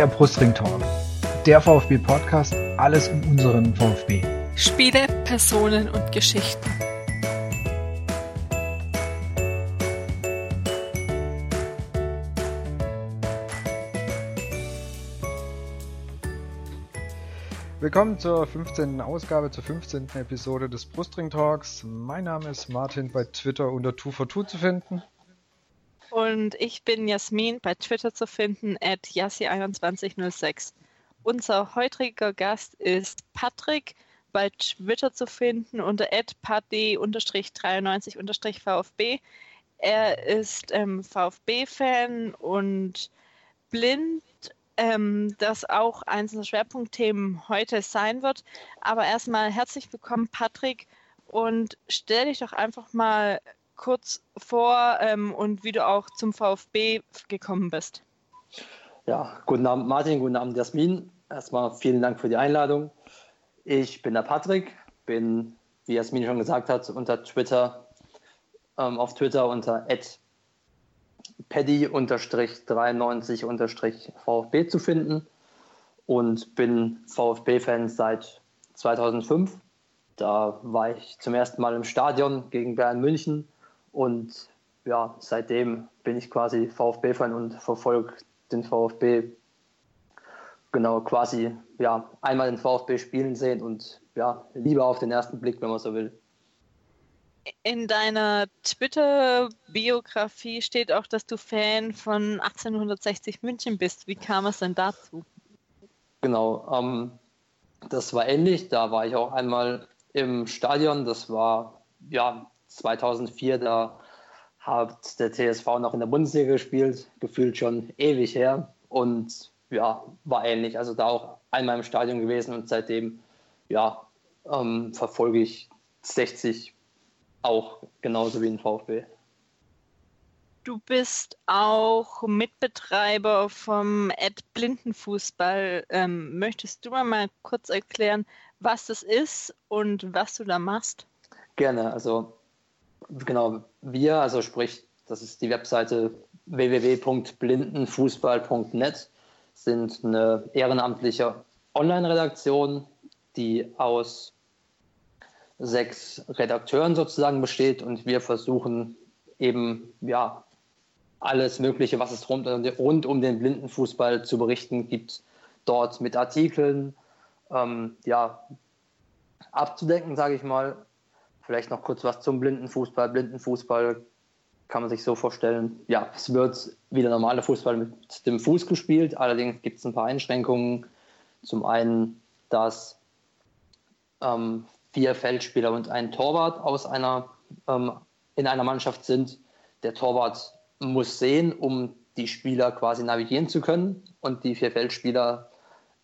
der Brustring Talk, der VfB Podcast, alles um unseren VfB. Spiele, Personen und Geschichten. Willkommen zur 15. Ausgabe, zur 15. Episode des Brustring Talks. Mein Name ist Martin, bei Twitter unter 242 zu finden. Und ich bin Jasmin, bei Twitter zu finden, at yassi2106. Unser heutiger Gast ist Patrick, bei Twitter zu finden unter patd-93-vfb. Er ist ähm, VfB-Fan und blind, ähm, das auch eines der Schwerpunktthemen heute sein wird. Aber erstmal herzlich willkommen, Patrick, und stell dich doch einfach mal kurz vor ähm, und wie du auch zum VfB gekommen bist. Ja, guten Abend Martin, guten Abend Jasmin. Erstmal vielen Dank für die Einladung. Ich bin der Patrick, bin, wie Jasmin schon gesagt hat, unter Twitter, ähm, auf Twitter unter paddy-93-VfB zu finden und bin VfB-Fan seit 2005. Da war ich zum ersten Mal im Stadion gegen Bayern München und ja, seitdem bin ich quasi VfB-Fan und verfolge den VfB genau quasi ja einmal den VfB spielen sehen und ja lieber auf den ersten Blick, wenn man so will. In deiner Twitter-Biografie steht auch, dass du Fan von 1860 München bist. Wie kam es denn dazu? Genau, ähm, das war ähnlich. Da war ich auch einmal im Stadion. Das war ja 2004, da hat der TSV noch in der Bundesliga gespielt, gefühlt schon ewig her und ja, war ähnlich. Also da auch einmal im Stadion gewesen und seitdem ja, ähm, verfolge ich 60 auch genauso wie in VfB. Du bist auch Mitbetreiber vom Ad Blindenfußball. Ähm, möchtest du mal kurz erklären, was das ist und was du da machst? Gerne. Also genau, wir, also sprich, das ist die Webseite www.blindenfußball.net, sind eine ehrenamtliche Online-Redaktion, die aus sechs Redakteuren sozusagen besteht und wir versuchen eben ja alles Mögliche, was es rund, rund um den Blindenfußball zu berichten gibt, dort mit Artikeln ähm, ja abzudecken, sage ich mal, Vielleicht noch kurz was zum Blindenfußball. Blindenfußball kann man sich so vorstellen, ja, es wird wie der normale Fußball mit dem Fuß gespielt, allerdings gibt es ein paar Einschränkungen. Zum einen, dass ähm, vier Feldspieler und ein Torwart aus einer, ähm, in einer Mannschaft sind. Der Torwart muss sehen, um die Spieler quasi navigieren zu können und die vier Feldspieler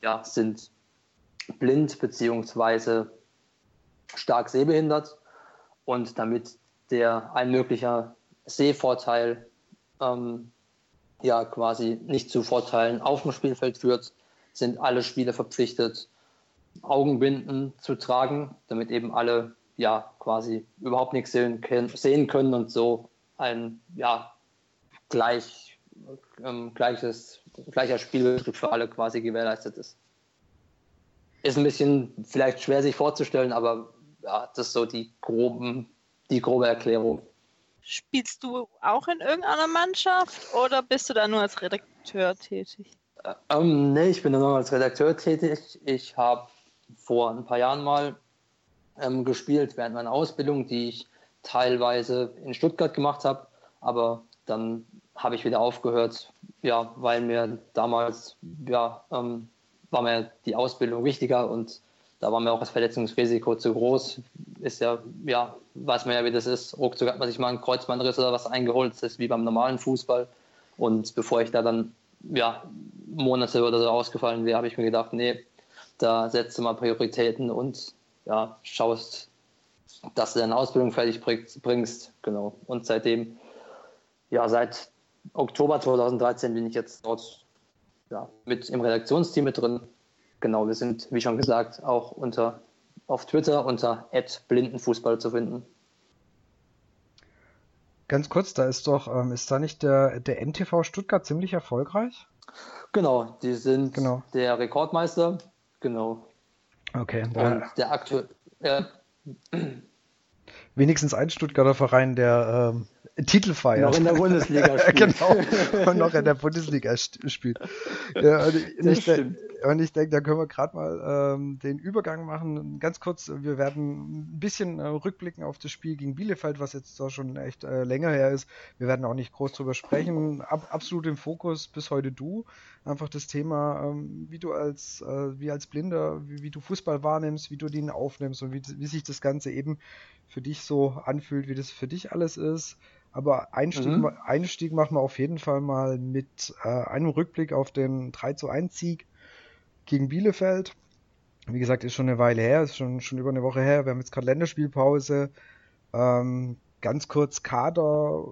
ja, sind blind bzw. stark sehbehindert und damit der ein möglicher Sehvorteil ähm, ja quasi nicht zu Vorteilen auf dem Spielfeld führt, sind alle Spieler verpflichtet, Augenbinden zu tragen, damit eben alle ja quasi überhaupt nichts sehen, sehen können und so ein ja gleich ähm, gleiches gleicher Spielbetrieb für alle quasi gewährleistet ist. Ist ein bisschen vielleicht schwer sich vorzustellen, aber ja, das ist so die groben, die grobe Erklärung. Spielst du auch in irgendeiner Mannschaft oder bist du da nur als Redakteur tätig? Äh, ähm, nee, ich bin nur als Redakteur tätig. Ich habe vor ein paar Jahren mal ähm, gespielt während meiner Ausbildung, die ich teilweise in Stuttgart gemacht habe, aber dann habe ich wieder aufgehört, ja, weil mir damals ja, ähm, war mir die Ausbildung wichtiger und da war mir auch das Verletzungsrisiko zu groß. Ist ja, ja, weiß man ja, wie das ist. Ruckzuck hat man sich mal einen Kreuzbandriss oder was eingeholt. Das ist wie beim normalen Fußball. Und bevor ich da dann, ja, Monate oder so ausgefallen wäre, habe ich mir gedacht, nee, da setzt du mal Prioritäten und ja, schaust, dass du deine Ausbildung fertig bringst. Genau. Und seitdem, ja, seit Oktober 2013 bin ich jetzt dort ja, mit im Redaktionsteam mit drin genau, wir sind, wie schon gesagt, auch unter, auf Twitter unter blindenfußball zu finden. Ganz kurz, da ist doch, ähm, ist da nicht der, der NTV Stuttgart ziemlich erfolgreich? Genau, die sind genau. der Rekordmeister. Genau. Okay. Und der aktuelle. Ja. Wenigstens ein Stuttgarter Verein, der ähm, Titel feiert. Noch in der Bundesliga spielt. genau, und noch in der Bundesliga spielt. Ja, und, ich, und ich denke, da können wir gerade mal ähm, den Übergang machen. Ganz kurz, wir werden ein bisschen äh, rückblicken auf das Spiel gegen Bielefeld, was jetzt da schon echt äh, länger her ist. Wir werden auch nicht groß drüber sprechen. Ab, absolut im Fokus bis heute du. Einfach das Thema, ähm, wie du als, äh, wie als Blinder, wie, wie, du Fußball wahrnimmst, wie du den aufnimmst und wie, wie sich das Ganze eben für dich so anfühlt, wie das für dich alles ist. Aber Einstieg, mhm. Einstieg machen wir auf jeden Fall mal mit äh, einem Rückblick auf den 3 zu 1 Sieg gegen Bielefeld. Wie gesagt, ist schon eine Weile her, ist schon, schon über eine Woche her. Wir haben jetzt gerade Länderspielpause. Ähm, ganz kurz Kader,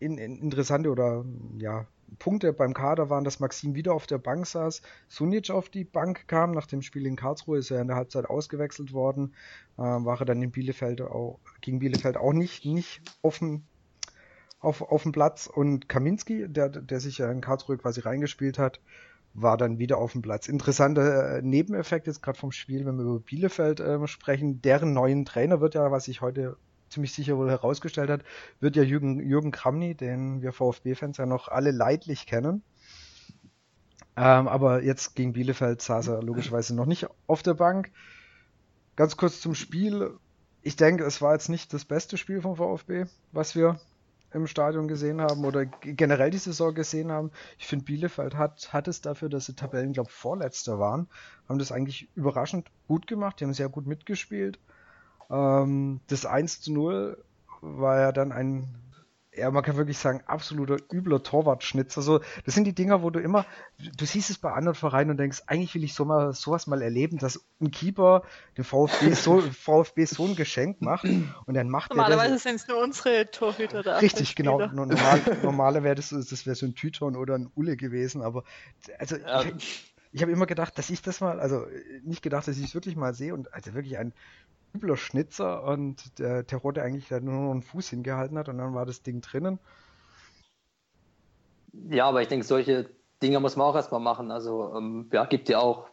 in, in, interessante oder ja, Punkte beim Kader waren, dass Maxim wieder auf der Bank saß, Sunic auf die Bank kam, nach dem Spiel in Karlsruhe ist er in der Halbzeit ausgewechselt worden, äh, war er dann in Bielefeld auch, gegen Bielefeld auch nicht, nicht offen auf, auf dem Platz und Kaminski, der, der sich ja in Karlsruhe quasi reingespielt hat, war dann wieder auf dem Platz. Interessanter äh, Nebeneffekt jetzt gerade vom Spiel, wenn wir über Bielefeld äh, sprechen, deren neuen Trainer wird ja, was sich heute ziemlich sicher wohl herausgestellt hat, wird ja Jürgen, Jürgen Kramny, den wir VfB-Fans ja noch alle leidlich kennen. Ähm, aber jetzt gegen Bielefeld saß er logischerweise noch nicht auf der Bank. Ganz kurz zum Spiel. Ich denke, es war jetzt nicht das beste Spiel vom VfB, was wir im Stadion gesehen haben oder generell die Saison gesehen haben. Ich finde, Bielefeld hat, hat es dafür, dass sie Tabellen, glaube Vorletzter waren, haben das eigentlich überraschend gut gemacht. Die haben sehr gut mitgespielt. Ähm, das 1 zu 0 war ja dann ein ja, man kann wirklich sagen, absoluter übler Torwartschnitzer. Also, das sind die Dinger, wo du immer, du siehst es bei anderen Vereinen und denkst, eigentlich will ich so mal, sowas mal erleben, dass ein Keeper dem VfB so, VfB so ein Geschenk macht und dann macht Normalerweise sind es nur unsere Torhüter da. Richtig, genau. Normal, normaler wäre das, das wäre so ein Tüton oder ein Ulle gewesen, aber also ja. ich, ich habe immer gedacht, dass ich das mal, also nicht gedacht, dass ich es wirklich mal sehe und also wirklich ein übler Schnitzer und der Terodde eigentlich nur noch einen Fuß hingehalten hat und dann war das Ding drinnen. Ja, aber ich denke, solche Dinge muss man auch erstmal machen. Also ähm, ja, gibt ja auch,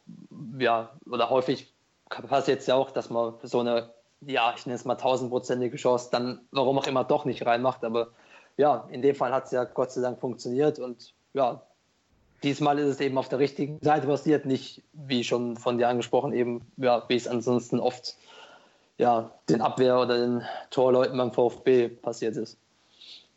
ja, oder häufig passiert es ja auch, dass man so eine, ja, ich nenne es mal tausendprozentige Chance dann, warum auch immer, doch nicht reinmacht. Aber ja, in dem Fall hat es ja Gott sei Dank funktioniert und ja, diesmal ist es eben auf der richtigen Seite passiert, nicht wie schon von dir angesprochen, eben, ja, wie es ansonsten oft ja, den Abwehr- oder den Torleuten beim VfB passiert ist.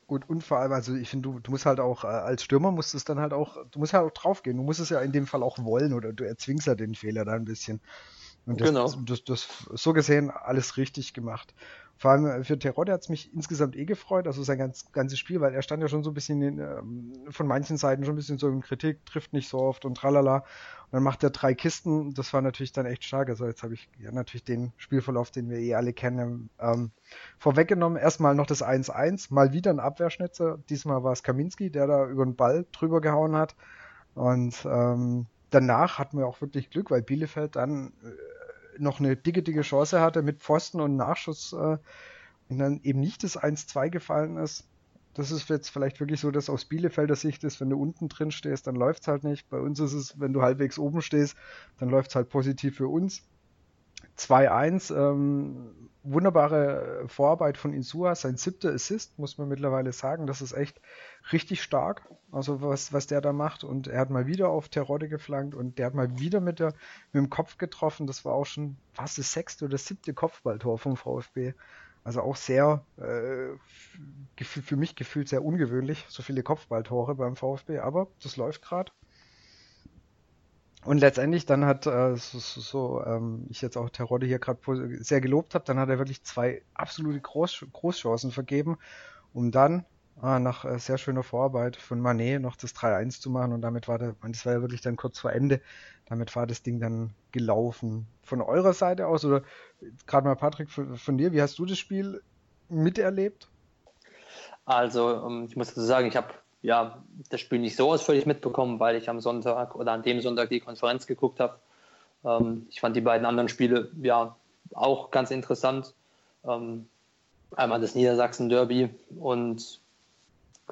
Gut, und vor allem, also ich finde, du, du musst halt auch, äh, als Stürmer musst es dann halt auch, du musst halt auch draufgehen. Du musst es ja in dem Fall auch wollen oder du erzwingst ja den Fehler da ein bisschen. Und das, genau. das, das, das, so gesehen alles richtig gemacht. Vor allem äh, für Terodde hat es mich insgesamt eh gefreut, also sein ganz, ganzes Spiel, weil er stand ja schon so ein bisschen in, ähm, von manchen Seiten schon ein bisschen so in Kritik, trifft nicht so oft und tralala. Und dann macht er drei Kisten, das war natürlich dann echt stark. Also jetzt habe ich ja natürlich den Spielverlauf, den wir eh alle kennen, ähm, vorweggenommen. Erstmal noch das 1-1, mal wieder ein Abwehrschnitzer. Diesmal war es Kaminski, der da über den Ball drüber gehauen hat. Und ähm, danach hatten wir auch wirklich Glück, weil Bielefeld dann äh, noch eine dicke, dicke Chance hatte mit Pfosten und Nachschuss äh, und dann eben nicht das 1-2 gefallen ist. Das ist jetzt vielleicht wirklich so, dass aus Bielefelder Sicht ist, wenn du unten drin stehst, dann läuft es halt nicht. Bei uns ist es, wenn du halbwegs oben stehst, dann läuft es halt positiv für uns. 2-1, ähm, wunderbare Vorarbeit von Insua, sein siebter Assist, muss man mittlerweile sagen. Das ist echt richtig stark, also was, was der da macht. Und er hat mal wieder auf Terodde geflankt und der hat mal wieder mit, der, mit dem Kopf getroffen. Das war auch schon fast das sechste oder siebte Kopfballtor vom VfB. Also auch sehr, äh, für mich gefühlt sehr ungewöhnlich, so viele Kopfballtore beim VfB, aber das läuft gerade. Und letztendlich dann hat, äh, so, so, ähm, ich jetzt auch Terodde hier gerade sehr gelobt habe, dann hat er wirklich zwei absolute Groß Großchancen vergeben, um dann äh, nach äh, sehr schöner Vorarbeit von Manet noch das 3-1 zu machen und damit war der, das war ja wirklich dann kurz vor Ende, damit war das Ding dann gelaufen. Von eurer Seite aus oder gerade mal Patrick von, von dir, wie hast du das Spiel miterlebt? Also ähm, ich muss dazu sagen, ich habe ja, das Spiel nicht so ausführlich mitbekommen, weil ich am Sonntag oder an dem Sonntag die Konferenz geguckt habe. Ähm, ich fand die beiden anderen Spiele ja auch ganz interessant. Ähm, einmal das Niedersachsen-Derby und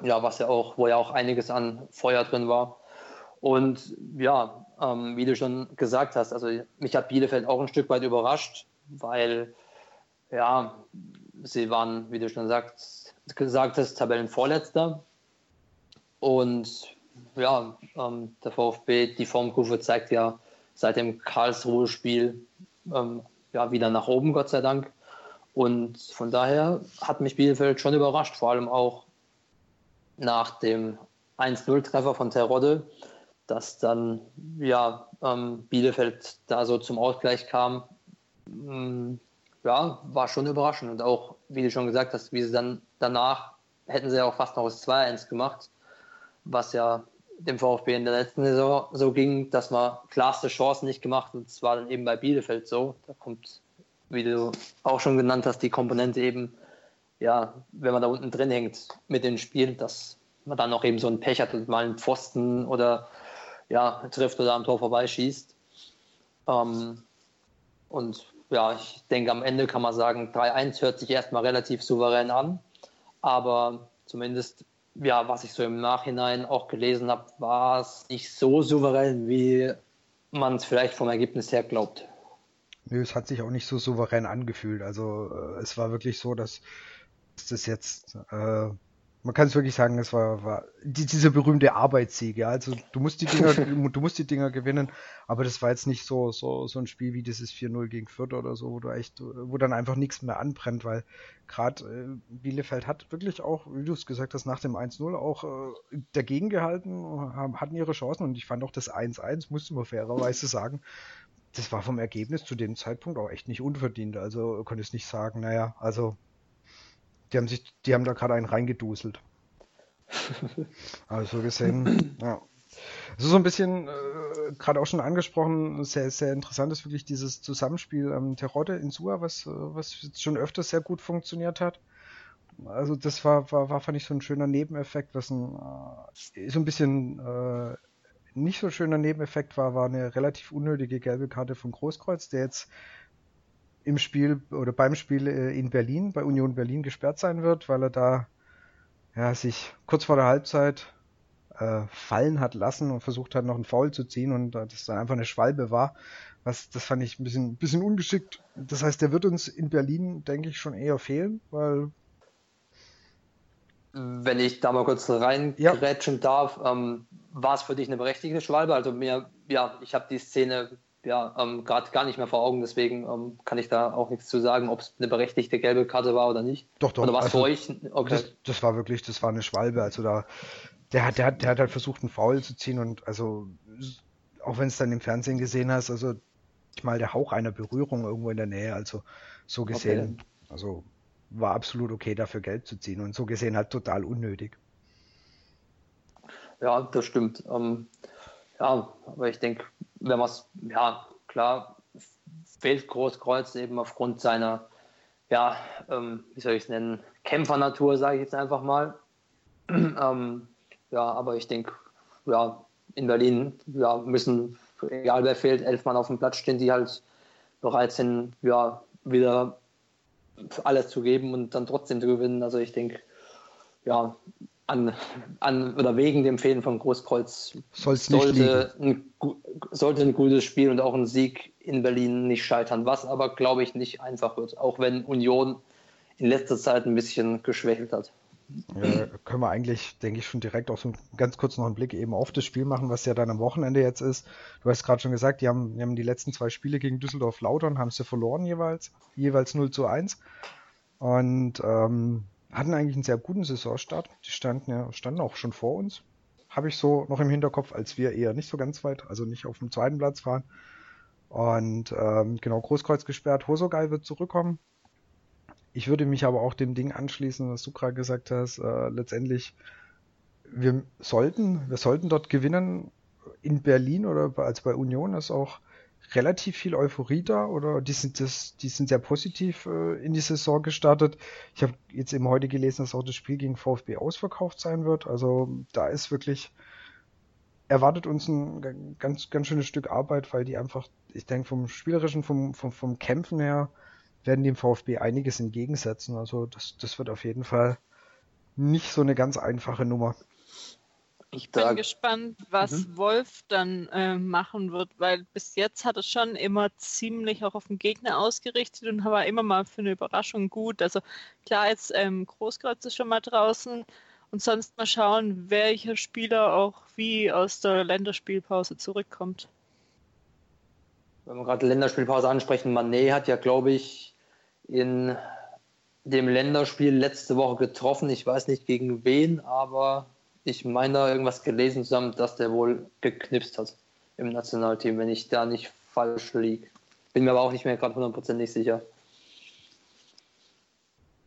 ja, was ja auch, wo ja auch einiges an Feuer drin war. Und ja, ähm, wie du schon gesagt hast, also mich hat Bielefeld auch ein Stück weit überrascht, weil ja, sie waren, wie du schon sagst, gesagt hast, Tabellenvorletzter. Und ja, ähm, der VfB, die Formkurve zeigt ja seit dem Karlsruhe-Spiel ähm, ja, wieder nach oben, Gott sei Dank. Und von daher hat mich Bielefeld schon überrascht, vor allem auch nach dem 1-0-Treffer von Terodde, dass dann ja, ähm, Bielefeld da so zum Ausgleich kam. Ähm, ja, war schon überraschend. Und auch, wie du schon gesagt hast, wie sie dann danach hätten sie ja auch fast noch das 2-1 gemacht, was ja dem VfB in der letzten Saison so ging, dass man klarste Chancen nicht gemacht und es war dann eben bei Bielefeld so. Da kommt wie du auch schon genannt hast, die Komponente eben, ja, wenn man da unten drin hängt mit dem Spiel, dass man dann auch eben so ein Pech hat und mal einen Pfosten oder ja, trifft oder am Tor vorbeischießt. Ähm, und ja, ich denke, am Ende kann man sagen, 3-1 hört sich erstmal relativ souverän an, aber zumindest, ja, was ich so im Nachhinein auch gelesen habe, war es nicht so souverän, wie man es vielleicht vom Ergebnis her glaubt. Nö, es hat sich auch nicht so souverän angefühlt. Also äh, es war wirklich so, dass, das jetzt, äh, man kann es wirklich sagen, es war, war die, diese berühmte Arbeitssieg. Ja? Also du musst die Dinger, du musst die Dinger gewinnen, aber das war jetzt nicht so so so ein Spiel wie dieses 4-0 gegen Fürth oder so, wo du echt, wo dann einfach nichts mehr anbrennt, weil gerade äh, Bielefeld hat wirklich auch, wie du es gesagt hast, nach dem 1-0 auch äh, dagegen gehalten, haben, hatten ihre Chancen und ich fand auch das 1-1, musste man fairerweise sagen, das war vom Ergebnis zu dem Zeitpunkt auch echt nicht unverdient. Also konnte es nicht sagen, naja, also die haben sich, die haben da gerade einen reingeduselt. also gesehen, ja. Also so ein bisschen, äh, gerade auch schon angesprochen, sehr, sehr interessant ist wirklich dieses Zusammenspiel ähm, Terodde in Sua, was, äh, was jetzt schon öfters sehr gut funktioniert hat. Also das war, war, war fand ich so ein schöner Nebeneffekt, was ein, äh, so ein bisschen äh, nicht so schöner Nebeneffekt war, war eine relativ unnötige gelbe Karte von Großkreuz, der jetzt im Spiel oder beim Spiel äh, in Berlin, bei Union Berlin gesperrt sein wird, weil er da ja, sich kurz vor der Halbzeit äh, fallen hat lassen und versucht hat, noch einen Foul zu ziehen und das dann einfach eine Schwalbe war. Was, das fand ich ein bisschen, ein bisschen ungeschickt. Das heißt, der wird uns in Berlin, denke ich, schon eher fehlen, weil wenn ich da mal kurz reingrätschen ja. darf, ähm, war es für dich eine berechtigte Schwalbe? Also mir, ja, ich habe die Szene ja ähm, gerade gar nicht mehr vor Augen, deswegen ähm, kann ich da auch nichts zu sagen, ob es eine berechtigte gelbe Karte war oder nicht. Doch, doch. Oder was also, für euch? Okay. Das, das, war wirklich, das war eine Schwalbe. Also da, der hat, der hat, der hat halt versucht, einen Foul zu ziehen und also auch wenn es dann im Fernsehen gesehen hast, also ich mal der Hauch einer Berührung irgendwo in der Nähe, also so gesehen, okay. also war absolut okay, dafür Geld zu ziehen und so gesehen halt total unnötig. Ja, das stimmt. Ähm, ja, aber ich denke, wenn man es, ja, klar, fehlt Großkreuz eben aufgrund seiner, ja, ähm, wie soll ich es nennen, Kämpfernatur, sage ich jetzt einfach mal. ähm, ja, aber ich denke, ja, in Berlin ja, müssen, egal wer fehlt, elf Mann auf dem Platz stehen, die halt bereit sind, ja, wieder alles zu geben und dann trotzdem zu gewinnen. Also ich denke, ja, an, an oder wegen dem Fehlen von Großkreuz Soll's sollte, ein, sollte ein gutes Spiel und auch ein Sieg in Berlin nicht scheitern, was aber, glaube ich, nicht einfach wird, auch wenn Union in letzter Zeit ein bisschen geschwächelt hat. Ja, können wir eigentlich, denke ich, schon direkt auch so ganz kurz noch einen Blick eben auf das Spiel machen, was ja dann am Wochenende jetzt ist. Du hast gerade schon gesagt, die haben, die haben die letzten zwei Spiele gegen Düsseldorf Lautern, haben sie verloren jeweils, jeweils 0 zu 1. Und ähm, hatten eigentlich einen sehr guten Saisonstart. Die standen ja, standen auch schon vor uns. Habe ich so noch im Hinterkopf, als wir eher nicht so ganz weit, also nicht auf dem zweiten Platz waren. Und ähm, genau, Großkreuz gesperrt, Hosogai wird zurückkommen. Ich würde mich aber auch dem Ding anschließen, was du gerade gesagt hast. Äh, letztendlich, wir sollten, wir sollten dort gewinnen in Berlin oder als bei Union ist auch relativ viel Euphorie da oder die sind das, die sind sehr positiv äh, in die Saison gestartet. Ich habe jetzt eben heute gelesen, dass auch das Spiel gegen VfB ausverkauft sein wird. Also da ist wirklich erwartet uns ein ganz ganz schönes Stück Arbeit, weil die einfach, ich denke vom spielerischen, vom vom, vom Kämpfen her werden dem VfB einiges entgegensetzen. Also das, das wird auf jeden Fall nicht so eine ganz einfache Nummer. Ich bin da, gespannt, was mhm. Wolf dann äh, machen wird, weil bis jetzt hat er schon immer ziemlich auch auf den Gegner ausgerichtet und war immer mal für eine Überraschung gut. Also klar, jetzt ähm, Großkreuz ist schon mal draußen und sonst mal schauen, welcher Spieler auch wie aus der Länderspielpause zurückkommt. Wenn wir gerade Länderspielpause ansprechen, Manet hat ja, glaube ich, in dem Länderspiel letzte Woche getroffen. Ich weiß nicht gegen wen, aber ich meine da irgendwas gelesen zu haben, dass der wohl geknipst hat im Nationalteam, wenn ich da nicht falsch liege. Bin mir aber auch nicht mehr gerade hundertprozentig sicher.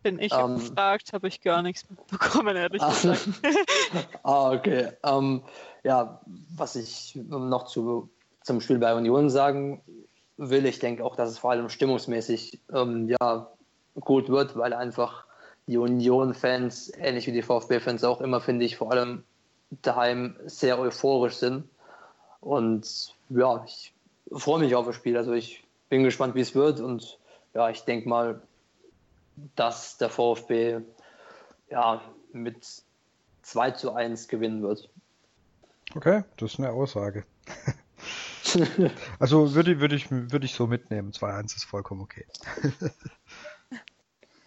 Bin ich ähm, gefragt, habe ich gar nichts mitbekommen, ehrlich ah, gesagt. ah, okay. Ähm, ja, was ich noch zu, zum Spiel bei Union sagen will, ich denke auch, dass es vor allem stimmungsmäßig ähm, ja, gut wird, weil einfach die Union-Fans, ähnlich wie die VfB-Fans auch immer, finde ich, vor allem daheim sehr euphorisch sind. Und ja, ich freue mich auf das Spiel. Also ich bin gespannt, wie es wird. Und ja, ich denke mal, dass der VfB ja, mit 2 zu 1 gewinnen wird. Okay, das ist eine Aussage. also würde, würde, ich, würde ich so mitnehmen. 2-1 ist vollkommen okay.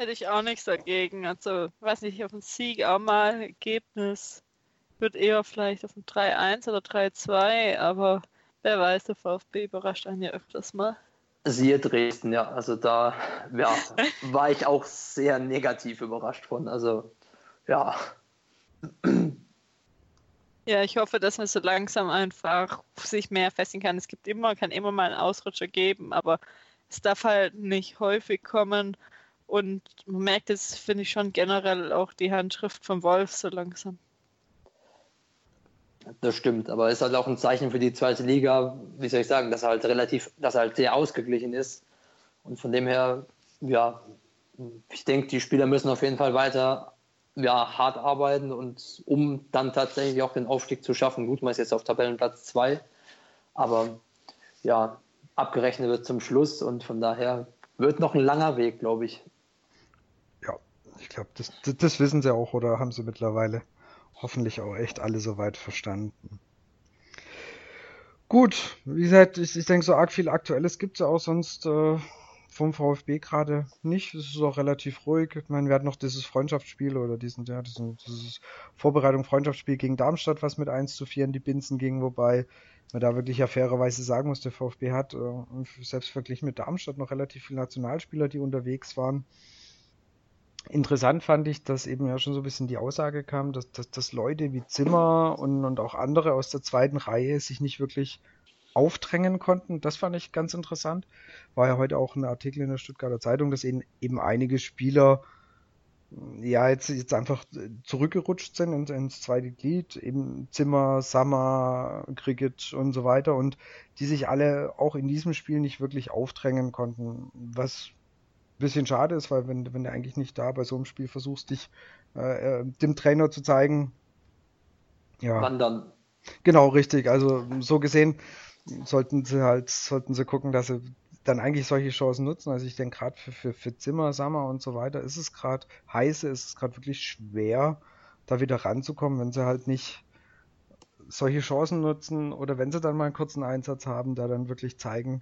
Hätte ich auch nichts dagegen. Also, weiß nicht, auf ein Sieg auch mal Ergebnis wird eher vielleicht auf ein 3-1 oder 3-2, aber wer weiß, der VfB überrascht einen ja öfters mal. Siehe Dresden, ja. Also da ja, war ich auch sehr negativ überrascht von. Also ja. Ja, ich hoffe, dass man so langsam einfach sich mehr festigen kann. Es gibt immer, kann immer mal einen Ausrutscher geben, aber es darf halt nicht häufig kommen. Und man merkt es, finde ich schon generell auch die Handschrift vom Wolf so langsam. Das stimmt, aber es ist halt auch ein Zeichen für die zweite Liga, wie soll ich sagen, dass er halt relativ, dass er halt sehr ausgeglichen ist. Und von dem her, ja, ich denke, die Spieler müssen auf jeden Fall weiter ja, hart arbeiten und um dann tatsächlich auch den Aufstieg zu schaffen. Gut, man ist jetzt auf Tabellenplatz 2, aber ja, abgerechnet wird zum Schluss und von daher wird noch ein langer Weg, glaube ich. Ich glaube, das, das, wissen sie auch oder haben sie mittlerweile hoffentlich auch echt alle soweit verstanden. Gut, wie gesagt, ich, ich denke, so arg viel Aktuelles gibt es ja auch sonst äh, vom VfB gerade nicht. Es ist auch relativ ruhig. Ich meine, wir hatten noch dieses Freundschaftsspiel oder diesen, ja, diesen, dieses Vorbereitung Freundschaftsspiel gegen Darmstadt, was mit 1 zu 4 in die Binsen ging, wobei man da wirklich ja fairerweise sagen muss, der VfB hat äh, selbst verglichen mit Darmstadt noch relativ viele Nationalspieler, die unterwegs waren. Interessant fand ich, dass eben ja schon so ein bisschen die Aussage kam, dass, dass, dass Leute wie Zimmer und, und auch andere aus der zweiten Reihe sich nicht wirklich aufdrängen konnten. Das fand ich ganz interessant. War ja heute auch ein Artikel in der Stuttgarter Zeitung, dass eben, eben einige Spieler ja jetzt, jetzt einfach zurückgerutscht sind ins, ins zweite Glied, eben Zimmer, Sammer, Cricket und so weiter und die sich alle auch in diesem Spiel nicht wirklich aufdrängen konnten, was bisschen schade ist, weil wenn, wenn du eigentlich nicht da bei so einem Spiel versuchst, dich äh, äh, dem Trainer zu zeigen, ja. Wandern. Genau, richtig. Also so gesehen sollten sie halt, sollten sie gucken, dass sie dann eigentlich solche Chancen nutzen. Also ich denke gerade für, für, für Zimmer, Sommer und so weiter ist es gerade heiße, ist es gerade wirklich schwer, da wieder ranzukommen, wenn sie halt nicht solche Chancen nutzen oder wenn sie dann mal einen kurzen Einsatz haben, da dann wirklich zeigen,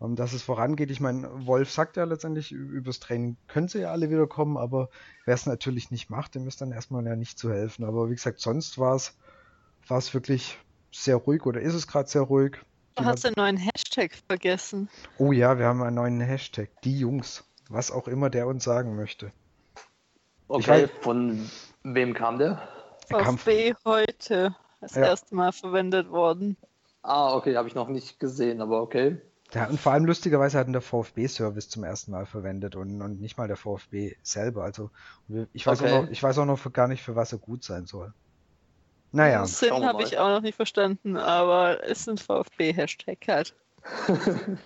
ähm, dass es vorangeht. Ich meine, Wolf sagt ja letztendlich, übers Training können sie ja alle wieder kommen, aber wer es natürlich nicht macht, dem ist dann erstmal ja nicht zu helfen. Aber wie gesagt, sonst war es war es wirklich sehr ruhig oder ist es gerade sehr ruhig. Du hast einen neuen Hashtag vergessen. Oh ja, wir haben einen neuen Hashtag. Die Jungs. Was auch immer der uns sagen möchte. Okay, von wem kam der? VfB heute. Das ja. erste Mal verwendet worden. Ah, okay, habe ich noch nicht gesehen, aber okay. Ja, und vor allem lustigerweise hat der VfB-Service zum ersten Mal verwendet und, und nicht mal der VfB selber. Also ich weiß, okay. auch noch, ich weiß auch noch gar nicht, für was er gut sein soll. Naja. Den Sinn habe ich auch noch nicht verstanden, aber es ist ein VfB-Hashtag halt.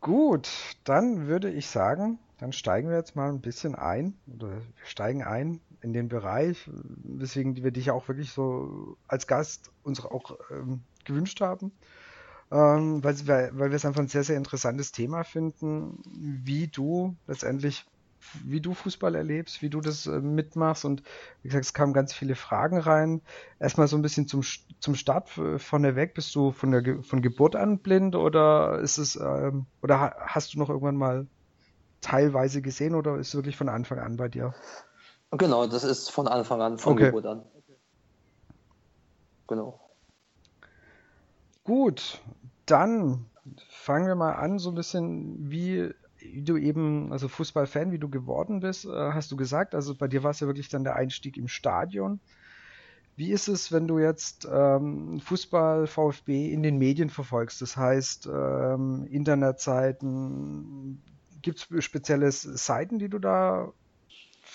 Gut, dann würde ich sagen, dann steigen wir jetzt mal ein bisschen ein, oder wir steigen ein in den Bereich, weswegen wir dich auch wirklich so als Gast uns auch ähm, gewünscht haben, ähm, weil, weil wir es einfach ein sehr, sehr interessantes Thema finden, wie du letztendlich wie du Fußball erlebst, wie du das äh, mitmachst. Und wie gesagt, es kamen ganz viele Fragen rein. Erstmal so ein bisschen zum, zum Start vorneweg. Bist du von der von Geburt an blind oder ist es ähm, oder hast du noch irgendwann mal teilweise gesehen oder ist es wirklich von Anfang an bei dir? Genau, das ist von Anfang an, von okay. Geburt an. Genau. Gut, dann fangen wir mal an, so ein bisschen, wie du eben, also Fußballfan, wie du geworden bist, äh, hast du gesagt. Also bei dir war es ja wirklich dann der Einstieg im Stadion. Wie ist es, wenn du jetzt ähm, Fußball, VfB in den Medien verfolgst? Das heißt, ähm, Internetseiten, gibt es spezielle Seiten, die du da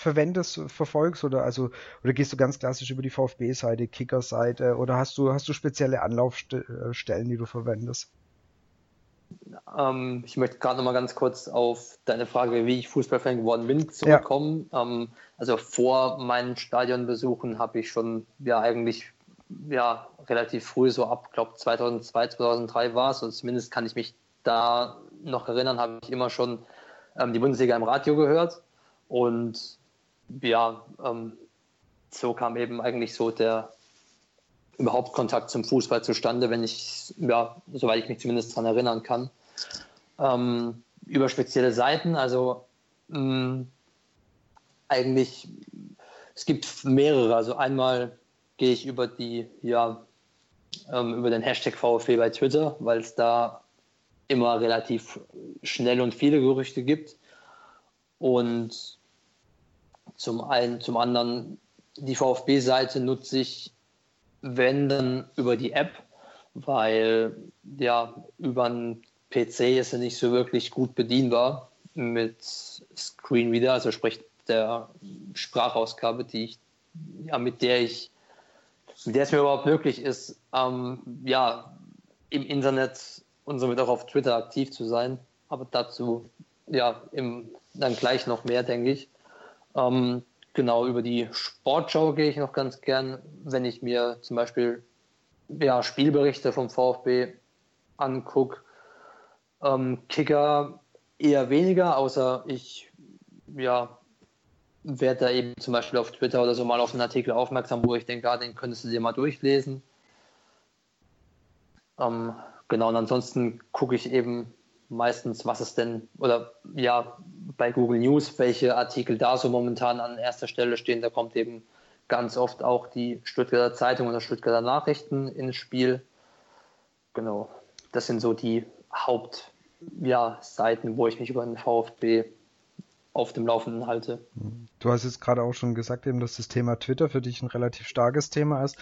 verwendest, verfolgst oder also oder gehst du ganz klassisch über die VfB-Seite, Kicker-Seite oder hast du hast du spezielle Anlaufstellen, die du verwendest? Ähm, ich möchte gerade noch mal ganz kurz auf deine Frage, wie ich Fußballfan geworden bin, zurückkommen. Ja. Ähm, also vor meinen Stadionbesuchen habe ich schon ja eigentlich ja relativ früh so ab, glaube 2002, 2003 war es, und zumindest kann ich mich da noch erinnern, habe ich immer schon ähm, die Bundesliga im Radio gehört und ja, ähm, so kam eben eigentlich so der überhaupt Kontakt zum Fußball zustande, wenn ich, ja, soweit ich mich zumindest daran erinnern kann. Ähm, über spezielle Seiten, also mh, mm, eigentlich, es gibt mehrere. Also einmal gehe ich über die, ja, ähm, über den Hashtag VfB bei Twitter, weil es da immer relativ schnell und viele Gerüchte gibt. Und zum einen, zum anderen die VfB-Seite nutze ich, wenn dann über die App, weil ja über einen PC ist er nicht so wirklich gut bedienbar mit Screenreader, also sprich der Sprachausgabe, die ich, ja, mit der ich, mit der es mir überhaupt möglich ist, ähm, ja, im Internet und somit auch auf Twitter aktiv zu sein. Aber dazu ja im, dann gleich noch mehr, denke ich. Ähm, genau, über die Sportschau gehe ich noch ganz gern, wenn ich mir zum Beispiel ja, Spielberichte vom VfB angucke. Ähm, Kicker eher weniger, außer ich ja, werde da eben zum Beispiel auf Twitter oder so mal auf einen Artikel aufmerksam, wo ich denke, ah, den könntest du dir mal durchlesen. Ähm, genau, und ansonsten gucke ich eben meistens, was es denn, oder ja, bei Google News, welche Artikel da so momentan an erster Stelle stehen. Da kommt eben ganz oft auch die Stuttgarter Zeitung oder Stuttgarter Nachrichten ins Spiel. Genau, das sind so die Hauptseiten, ja, wo ich mich über den VfB auf dem Laufenden halte. Du hast jetzt gerade auch schon gesagt, eben, dass das Thema Twitter für dich ein relativ starkes Thema ist.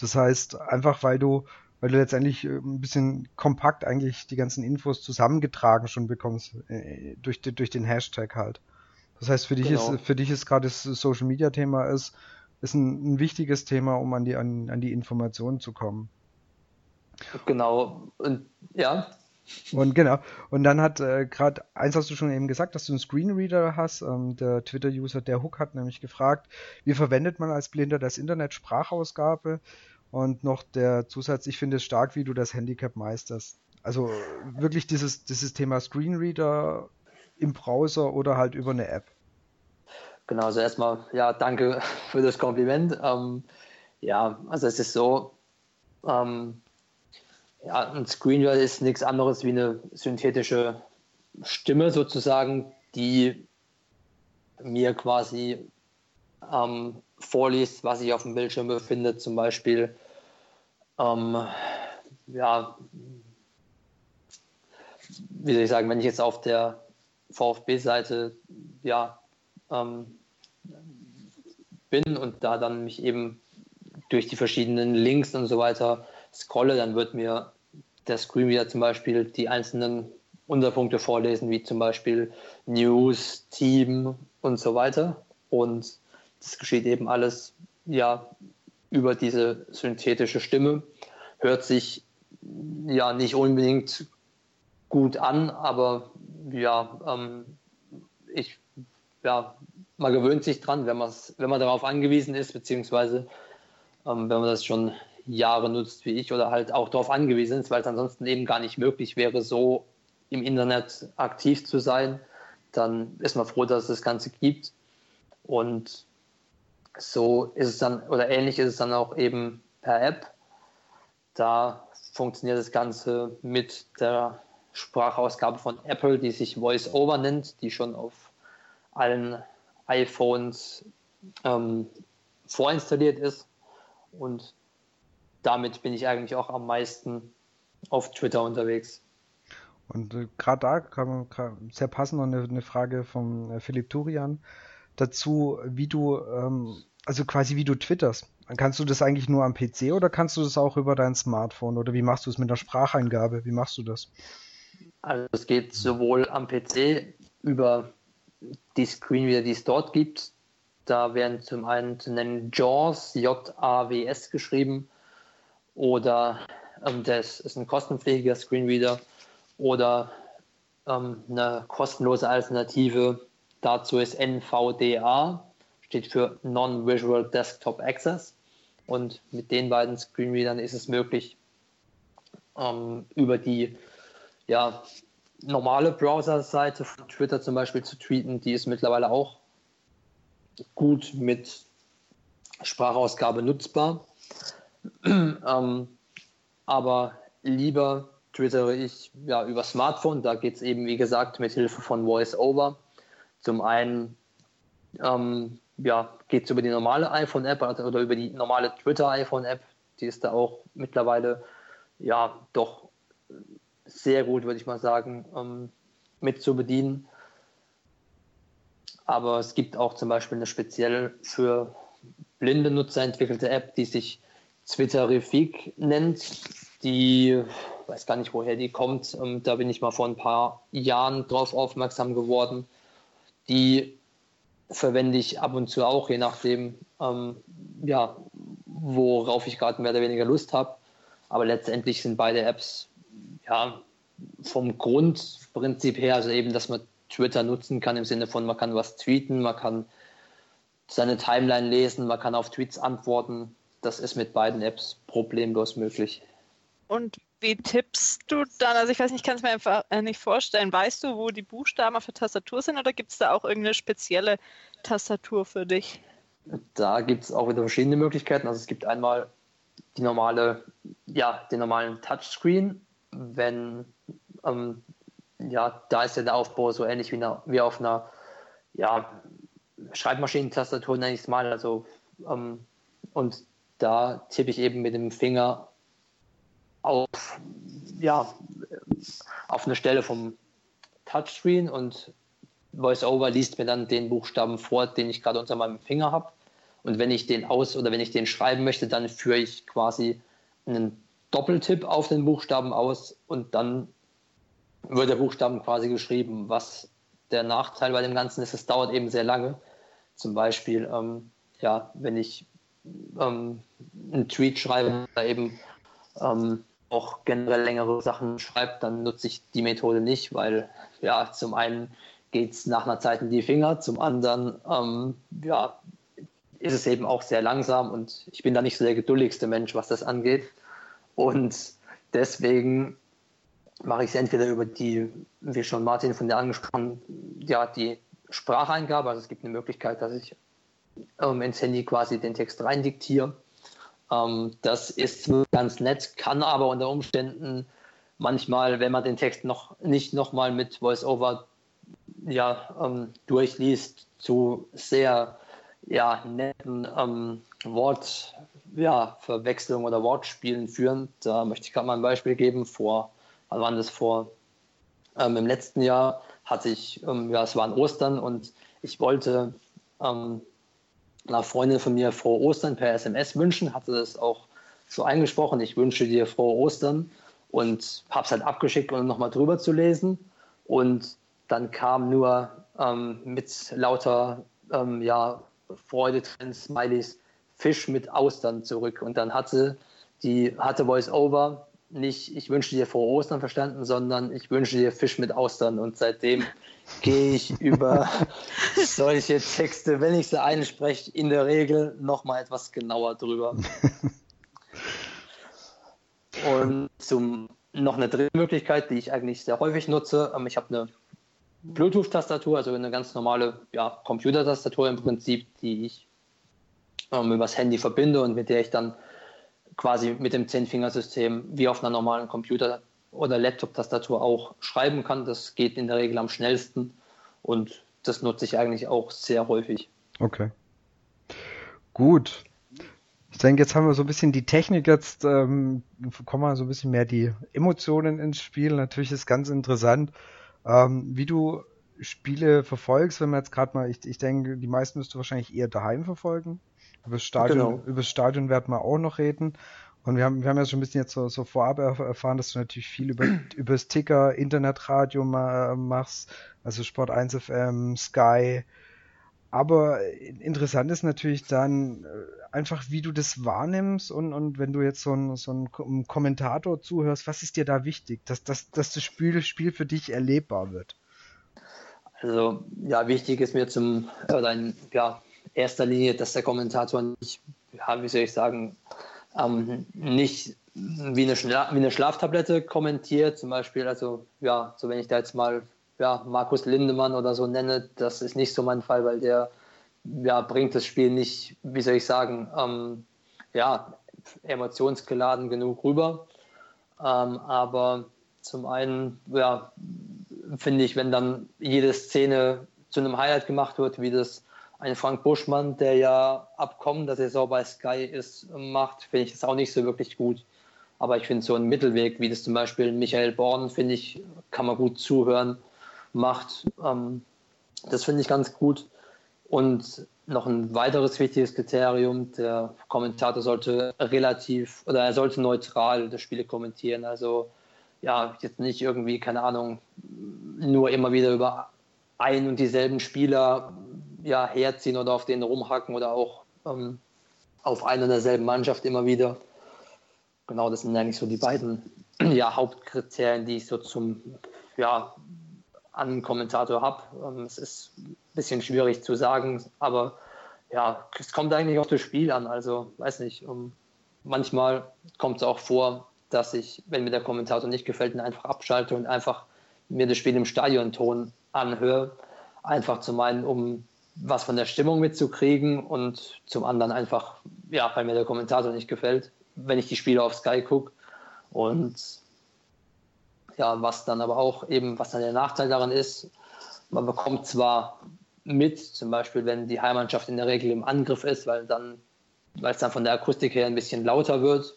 Das heißt, einfach weil du weil du letztendlich äh, ein bisschen kompakt eigentlich die ganzen Infos zusammengetragen schon bekommst äh, durch, durch den Hashtag halt. Das heißt, für dich genau. ist für dich ist gerade das Social Media Thema ist ist ein, ein wichtiges Thema, um an die an, an die Informationen zu kommen. Genau und ja. Und genau. Und dann hat äh, gerade eins hast du schon eben gesagt, dass du einen Screenreader hast. Ähm, der Twitter-User der Hook hat nämlich gefragt, wie verwendet man als Blinder das Internet Sprachausgabe? Und noch der Zusatz, ich finde es stark, wie du das Handicap meisterst. Also wirklich dieses, dieses Thema Screenreader im Browser oder halt über eine App. Genau, also erstmal, ja, danke für das Kompliment. Ähm, ja, also es ist so, ähm, ja, ein Screenreader ist nichts anderes wie eine synthetische Stimme sozusagen, die mir quasi ähm, vorliest, was sich auf dem Bildschirm befindet, zum Beispiel ähm, ja, wie soll ich sagen, wenn ich jetzt auf der VfB-Seite ja, ähm, bin und da dann mich eben durch die verschiedenen Links und so weiter scrolle, dann wird mir der Screen wieder zum Beispiel die einzelnen Unterpunkte vorlesen, wie zum Beispiel News, Team und so weiter. Und das geschieht eben alles ja über diese synthetische Stimme. Hört sich ja nicht unbedingt gut an, aber ja, ähm, ich, ja, man gewöhnt sich dran, wenn, wenn man darauf angewiesen ist, beziehungsweise ähm, wenn man das schon Jahre nutzt wie ich oder halt auch darauf angewiesen ist, weil es ansonsten eben gar nicht möglich wäre, so im Internet aktiv zu sein, dann ist man froh, dass es das Ganze gibt. Und so ist es dann, oder ähnlich ist es dann auch eben per App. Da funktioniert das Ganze mit der Sprachausgabe von Apple, die sich VoiceOver nennt, die schon auf allen iPhones ähm, vorinstalliert ist. Und damit bin ich eigentlich auch am meisten auf Twitter unterwegs. Und äh, gerade da kam sehr passend noch eine, eine Frage von äh, Philipp Turian dazu, wie du, ähm, also quasi wie du twitterst. Kannst du das eigentlich nur am PC oder kannst du das auch über dein Smartphone oder wie machst du es mit der Spracheingabe? Wie machst du das? Also es geht sowohl am PC über die Screenreader, die es dort gibt. Da werden zum einen zu nennen JAWS, J-A-W-S geschrieben oder ähm, das ist ein kostenpflichtiger Screenreader oder ähm, eine kostenlose Alternative dazu ist NVDA, steht für Non-Visual Desktop Access. Und mit den beiden Screenreadern ist es möglich, ähm, über die ja, normale Browser-Seite von Twitter zum Beispiel zu tweeten. Die ist mittlerweile auch gut mit Sprachausgabe nutzbar. ähm, aber lieber twittere ich ja über Smartphone. Da geht es eben, wie gesagt, mit Hilfe von VoiceOver. Zum einen ähm, ja, geht es über die normale iPhone-App oder über die normale Twitter-iPhone-App. Die ist da auch mittlerweile ja doch sehr gut, würde ich mal sagen, ähm, mit zu bedienen. Aber es gibt auch zum Beispiel eine speziell für blinde Nutzer entwickelte App, die sich Twitterific nennt. Die weiß gar nicht, woher die kommt. Ähm, da bin ich mal vor ein paar Jahren drauf aufmerksam geworden. Die verwende ich ab und zu auch, je nachdem, ähm, ja, worauf ich gerade mehr oder weniger Lust habe. Aber letztendlich sind beide Apps ja, vom Grundprinzip her, also eben, dass man Twitter nutzen kann im Sinne von, man kann was tweeten, man kann seine Timeline lesen, man kann auf Tweets antworten. Das ist mit beiden Apps problemlos möglich. Und wie tippst du dann? Also ich weiß nicht, ich kann es mir einfach äh, nicht vorstellen. Weißt du, wo die Buchstaben auf der Tastatur sind oder gibt es da auch irgendeine spezielle Tastatur für dich? Da gibt es auch wieder verschiedene Möglichkeiten. Also es gibt einmal die normale, ja, den normalen Touchscreen, wenn, ähm, ja, da ist ja der Aufbau so ähnlich wie, eine, wie auf einer, ja, Schreibmaschinentastatur nenne ich es mal. Also, ähm, und da tippe ich eben mit dem Finger auf, ja, auf eine Stelle vom Touchscreen und VoiceOver liest mir dann den Buchstaben vor, den ich gerade unter meinem Finger habe. Und wenn ich den aus oder wenn ich den schreiben möchte, dann führe ich quasi einen Doppeltipp auf den Buchstaben aus und dann wird der Buchstaben quasi geschrieben. Was der Nachteil bei dem Ganzen ist, es dauert eben sehr lange. Zum Beispiel, ähm, ja, wenn ich ähm, einen Tweet schreibe oder eben ähm, auch generell längere Sachen schreibe, dann nutze ich die Methode nicht, weil ja, zum einen geht es nach einer Zeit in die Finger, zum anderen ähm, ja, ist es eben auch sehr langsam und ich bin da nicht so der geduldigste Mensch, was das angeht. Und deswegen mache ich es entweder über die, wie schon Martin von der angesprochen, ja, die Spracheingabe. Also es gibt eine Möglichkeit, dass ich ähm, ins Handy quasi den Text rein diktiere. Ähm, das ist ganz nett, kann aber unter Umständen manchmal, wenn man den Text noch nicht nochmal mit VoiceOver ja, ähm, durchliest, zu sehr ja, netten ähm, Wort, ja, oder Wortspielen führen. Da möchte ich gerade mal ein Beispiel geben. Vor, wann war das vor? Ähm, Im letzten Jahr hatte ich, ähm, ja, es war an Ostern und ich wollte ähm, einer Freundin von mir frohe Ostern per SMS wünschen, hatte das auch so eingesprochen. Ich wünsche dir frohe Ostern und habe es halt abgeschickt, um nochmal drüber zu lesen. Und dann kam nur ähm, mit lauter ähm, ja, Freude, Smileys, Fisch mit Austern zurück. Und dann hatte die hatte Voice-Over nicht, ich wünsche dir frohe Ostern verstanden, sondern ich wünsche dir Fisch mit Austern. Und seitdem gehe ich über solche Texte, wenn ich sie einspreche, in der Regel nochmal etwas genauer drüber. Und zum, noch eine dritte Möglichkeit, die ich eigentlich sehr häufig nutze. Ähm, ich habe eine Bluetooth-Tastatur, also eine ganz normale ja, Computer-Tastatur im Prinzip, die ich ähm, übers Handy verbinde und mit der ich dann quasi mit dem Zehn-Fingersystem wie auf einer normalen Computer- oder Laptop-Tastatur auch schreiben kann. Das geht in der Regel am schnellsten und das nutze ich eigentlich auch sehr häufig. Okay. Gut. Ich denke, jetzt haben wir so ein bisschen die Technik, jetzt ähm, kommen wir so ein bisschen mehr die Emotionen ins Spiel. Natürlich ist ganz interessant, ähm, wie du Spiele verfolgst, wenn man jetzt gerade mal, ich, ich denke, die meisten müsst du wahrscheinlich eher daheim verfolgen. Über das Stadion, genau. über Stadion werden wir auch noch reden. Und wir haben, wir haben ja schon ein bisschen jetzt so, so vorab erfahren, dass du natürlich viel über, über das Ticker, Internetradio machst, also Sport 1 FM, Sky. Aber interessant ist natürlich dann äh, einfach, wie du das wahrnimmst und, und wenn du jetzt so ein, so ein Kommentator zuhörst, was ist dir da wichtig, dass, dass, dass das Spiel, Spiel für dich erlebbar wird? Also ja, wichtig ist mir zum oder in ja, erster Linie, dass der Kommentator nicht, ja, wie soll ich sagen, ähm, nicht wie eine, Schla wie eine Schlaftablette kommentiert, zum Beispiel, also ja, so wenn ich da jetzt mal ja, Markus Lindemann oder so nenne, das ist nicht so mein Fall, weil der ja, bringt das Spiel nicht, wie soll ich sagen, ähm, ja, emotionsgeladen genug rüber. Ähm, aber zum einen, ja, finde ich, wenn dann jede Szene zu einem Highlight gemacht wird, wie das ein Frank Buschmann, der ja abkommen, dass er so bei Sky ist, macht, finde ich das auch nicht so wirklich gut. Aber ich finde so einen Mittelweg, wie das zum Beispiel Michael Born, finde ich, kann man gut zuhören, macht. Ähm, das finde ich ganz gut. Und noch ein weiteres wichtiges Kriterium, der Kommentator sollte relativ oder er sollte neutral das Spiel kommentieren. Also ja, jetzt nicht irgendwie, keine Ahnung, nur immer wieder über ein und dieselben Spieler ja, herziehen oder auf denen rumhacken oder auch ähm, auf einer und derselben Mannschaft immer wieder. Genau, das sind eigentlich so die beiden ja, Hauptkriterien, die ich so zum ja, an Kommentator habe. Ähm, es ist ein bisschen schwierig zu sagen, aber ja, es kommt eigentlich auf das Spiel an. Also, weiß nicht, um, ähm, manchmal kommt es auch vor, dass ich, wenn mir der Kommentator nicht gefällt, ihn einfach abschalte und einfach mir das Spiel im Stadionton anhöre. Einfach zu meinen, um was von der Stimmung mitzukriegen und zum anderen einfach, ja, weil mir der Kommentator nicht gefällt, wenn ich die Spiele auf Sky gucke. Und ja, was dann aber auch eben, was dann der Nachteil daran ist, man bekommt zwar mit, zum Beispiel, wenn die Heimmannschaft in der Regel im Angriff ist, weil dann, weil es dann von der Akustik her ein bisschen lauter wird.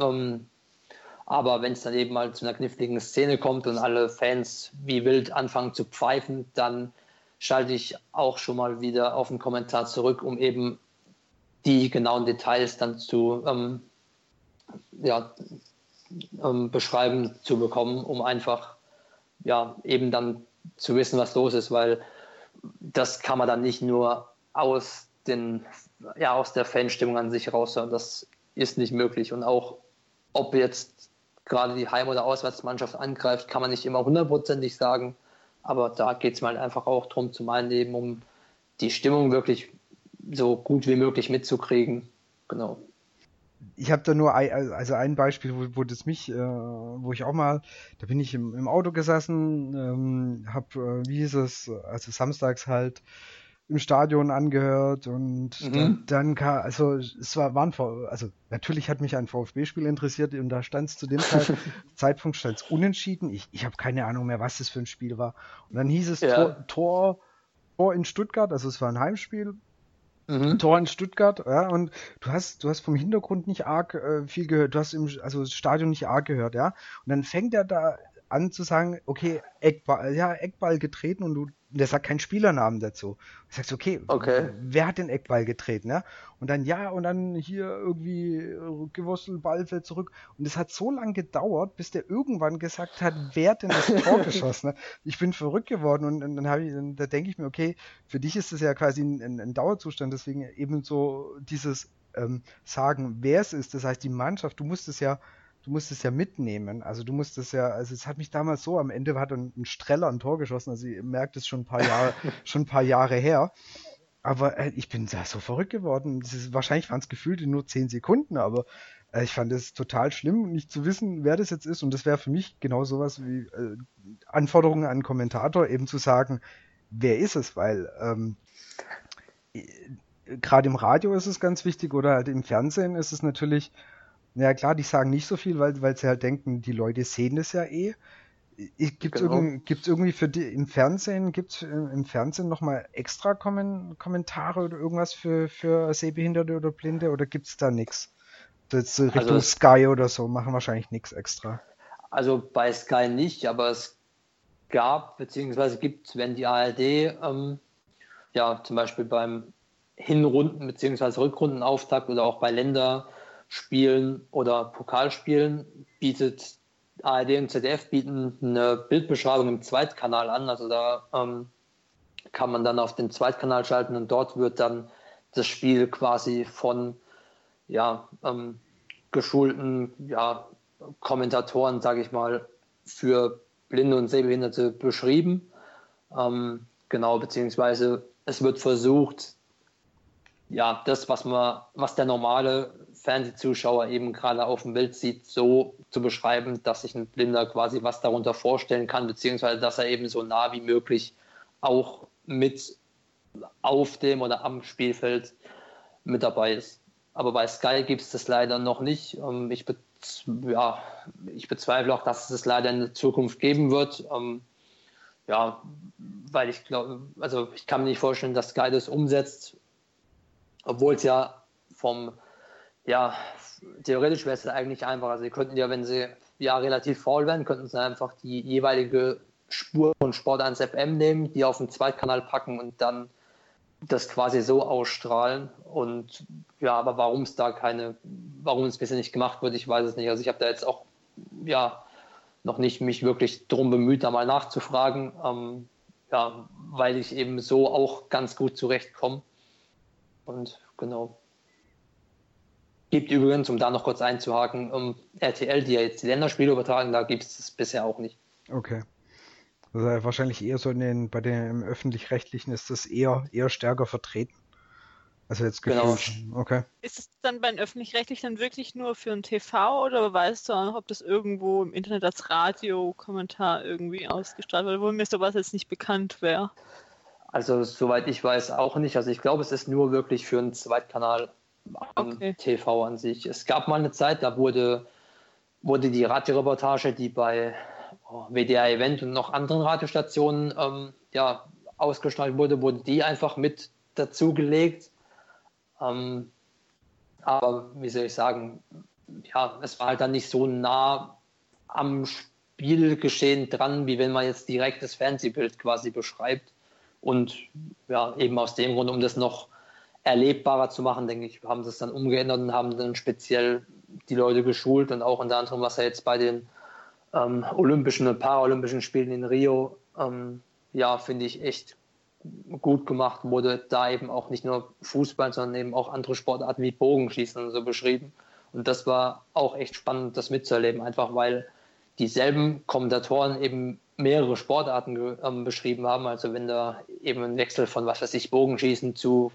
Ähm, aber wenn es dann eben mal zu einer kniffligen Szene kommt und alle Fans wie wild anfangen zu pfeifen, dann schalte ich auch schon mal wieder auf den Kommentar zurück, um eben die genauen Details dann zu ähm, ja, ähm, beschreiben zu bekommen, um einfach ja eben dann zu wissen, was los ist, weil das kann man dann nicht nur aus den ja aus der Fanstimmung an sich raushören. Das ist nicht möglich und auch ob jetzt gerade die Heim- oder Auswärtsmannschaft angreift, kann man nicht immer hundertprozentig sagen. Aber da geht es mal einfach auch darum, zum einen eben um die Stimmung wirklich so gut wie möglich mitzukriegen. Genau. Ich habe da nur ein, also ein Beispiel, wo, wo das mich, äh, wo ich auch mal, da bin ich im, im Auto gesessen, ähm, habe, äh, wie hieß es, also samstags halt im Stadion angehört und mhm. dann, dann kam, also es war, waren, also natürlich hat mich ein VfB-Spiel interessiert und da stand es zu dem Zeit, Zeitpunkt stand es unentschieden. Ich, ich habe keine Ahnung mehr, was das für ein Spiel war. Und dann hieß es ja. Tor, Tor, Tor in Stuttgart, also es war ein Heimspiel. Mhm. Tor in Stuttgart, ja, und du hast, du hast vom Hintergrund nicht arg äh, viel gehört, du hast im, also das Stadion nicht arg gehört, ja. Und dann fängt er da an zu sagen, okay, Eckball, ja, Eckball getreten und du der sagt keinen Spielernamen dazu. Du sagst, okay, okay, wer hat den Eckball getreten, ja? Und dann, ja, und dann hier irgendwie gewurstelt, Ball fällt zurück. Und es hat so lange gedauert, bis der irgendwann gesagt hat, wer denn das Tor geschossen hat. Ich bin verrückt geworden und, und dann habe ich, da denke ich mir, okay, für dich ist das ja quasi ein, ein Dauerzustand, deswegen eben so dieses ähm, Sagen, wer es ist, das heißt die Mannschaft, du musst es ja du musst es ja mitnehmen. Also du musst es ja, also es hat mich damals so, am Ende hat ein, ein Streller ein Tor geschossen, also ihr merkt es schon ein paar Jahre, schon ein paar Jahre her. Aber äh, ich bin da so verrückt geworden. Ist, wahrscheinlich waren es gefühlt nur zehn Sekunden, aber Äh, ich fand es total schlimm, nicht zu wissen, wer das jetzt ist. Und das wäre für mich genau sowas wie äh, Anforderungen an einen Kommentator, eben zu sagen, wer ist es, weil ähm, gerade im Radio ist es ganz wichtig oder halt im Fernsehen ist es natürlich, ja klar, die sagen nicht so viel, weil, weil sie halt denken, die Leute sehen das ja eh. Gibt es genau. irgendwie, irgendwie für die im Fernsehen, gibt es im Fernsehen nochmal extra Kommen, Kommentare oder irgendwas für, für Sehbehinderte oder Blinde oder gibt es da nichts? Jetzt Richtung also, Sky oder so machen wahrscheinlich nichts extra. Also bei Sky nicht, aber es gab beziehungsweise gibt, wenn die ARD ähm, ja zum Beispiel beim Hinrunden- bzw. Rückrundenauftakt oder auch bei Länderspielen oder Pokalspielen bietet ARD und ZDF bieten eine Bildbeschreibung im Zweitkanal an. Also da ähm, kann man dann auf den Zweitkanal schalten und dort wird dann das Spiel quasi von ja, ähm, geschulten ja, Kommentatoren, sage ich mal, für Blinde und Sehbehinderte beschrieben. Ähm, genau, beziehungsweise es wird versucht, ja, das, was man, was der normale Fernsehzuschauer eben gerade auf dem Bild sieht, so zu beschreiben, dass sich ein Blinder quasi was darunter vorstellen kann, beziehungsweise dass er eben so nah wie möglich auch mit auf dem oder am Spielfeld mit dabei ist. Aber bei Sky gibt es das leider noch nicht. Ähm, ich, ja, ich bezweifle auch, dass es es leider in der Zukunft geben wird. Ähm, ja, weil ich glaube, also ich kann mir nicht vorstellen, dass Sky das umsetzt obwohl es ja vom, ja, theoretisch wäre es eigentlich einfach. Also sie könnten ja, wenn sie ja relativ faul wären, könnten sie einfach die jeweilige Spur von Sport 1 FM nehmen, die auf den Zweitkanal packen und dann das quasi so ausstrahlen. Und ja, aber warum es da keine, warum es bisher nicht gemacht wird, ich weiß es nicht. Also ich habe da jetzt auch ja noch nicht mich wirklich drum bemüht, da mal nachzufragen. Ähm, ja, weil ich eben so auch ganz gut zurechtkomme. Und genau. Gibt übrigens, um da noch kurz einzuhaken, um RTL, die ja jetzt die Länderspiele übertragen, da gibt es bisher auch nicht. Okay. Also wahrscheinlich eher so in den, bei den öffentlich-rechtlichen ist das eher, eher stärker vertreten. Also jetzt genau. Okay. Ist es dann bei den öffentlich-rechtlichen dann wirklich nur für ein TV oder weißt du auch noch, ob das irgendwo im Internet als Radiokommentar irgendwie ausgestrahlt wird, wo mir sowas jetzt nicht bekannt wäre? Also soweit ich weiß auch nicht. Also ich glaube, es ist nur wirklich für einen Zweitkanal okay. TV an sich. Es gab mal eine Zeit, da wurde, wurde die Radioreportage, die bei oh, WDR Event und noch anderen Radiostationen ähm, ja, ausgestrahlt wurde, wurde die einfach mit dazugelegt. Ähm, aber wie soll ich sagen, ja, es war halt dann nicht so nah am Spielgeschehen dran, wie wenn man jetzt direkt das Fernsehbild quasi beschreibt. Und ja, eben aus dem Grund, um das noch erlebbarer zu machen, denke ich, haben sie es dann umgeändert und haben dann speziell die Leute geschult und auch unter anderem, was ja jetzt bei den ähm, Olympischen und Paralympischen Spielen in Rio, ähm, ja, finde ich echt gut gemacht wurde, da eben auch nicht nur Fußball, sondern eben auch andere Sportarten wie Bogenschießen und so beschrieben. Und das war auch echt spannend, das mitzuerleben, einfach weil dieselben Kommentatoren eben mehrere Sportarten ähm, beschrieben haben. Also wenn da eben ein Wechsel von, was weiß ich, Bogenschießen zu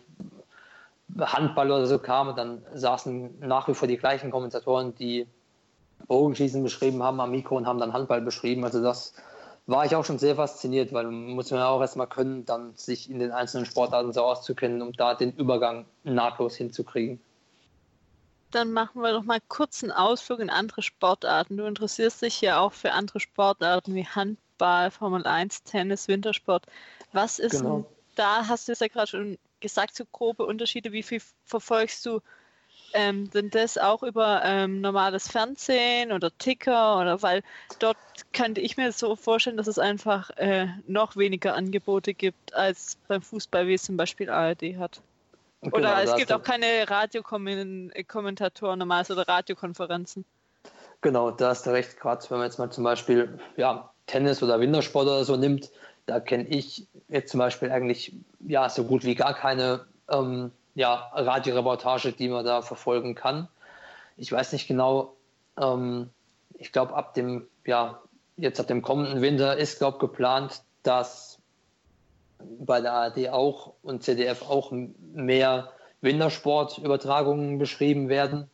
Handball oder so kam, dann saßen nach wie vor die gleichen Kommentatoren, die Bogenschießen beschrieben haben am Mikro und haben dann Handball beschrieben. Also das war ich auch schon sehr fasziniert, weil muss man ja auch erstmal können, dann sich in den einzelnen Sportarten so auszukennen, um da den Übergang nahtlos hinzukriegen. Dann machen wir doch mal kurz einen Ausflug in andere Sportarten. Du interessierst dich ja auch für andere Sportarten wie Handball Formel 1, Tennis, Wintersport. Was ist genau. da, hast du es ja gerade schon gesagt, so grobe Unterschiede, wie viel verfolgst du? Ähm, sind das auch über ähm, normales Fernsehen oder Ticker oder weil dort könnte ich mir so vorstellen, dass es einfach äh, noch weniger Angebote gibt als beim Fußball, wie es zum Beispiel ARD hat. Genau, oder es gibt auch keine Radiokommentatoren normals oder Radiokonferenzen. Genau, da hast du recht. Gerade wenn man jetzt mal zum Beispiel ja, Tennis oder Wintersport oder so nimmt, da kenne ich jetzt zum Beispiel eigentlich ja so gut wie gar keine ähm, ja, Radioreportage, die man da verfolgen kann. Ich weiß nicht genau, ähm, ich glaube ab dem, ja, jetzt ab dem kommenden Winter ist, glaube geplant, dass bei der ARD auch und ZDF auch mehr Wintersportübertragungen beschrieben werden.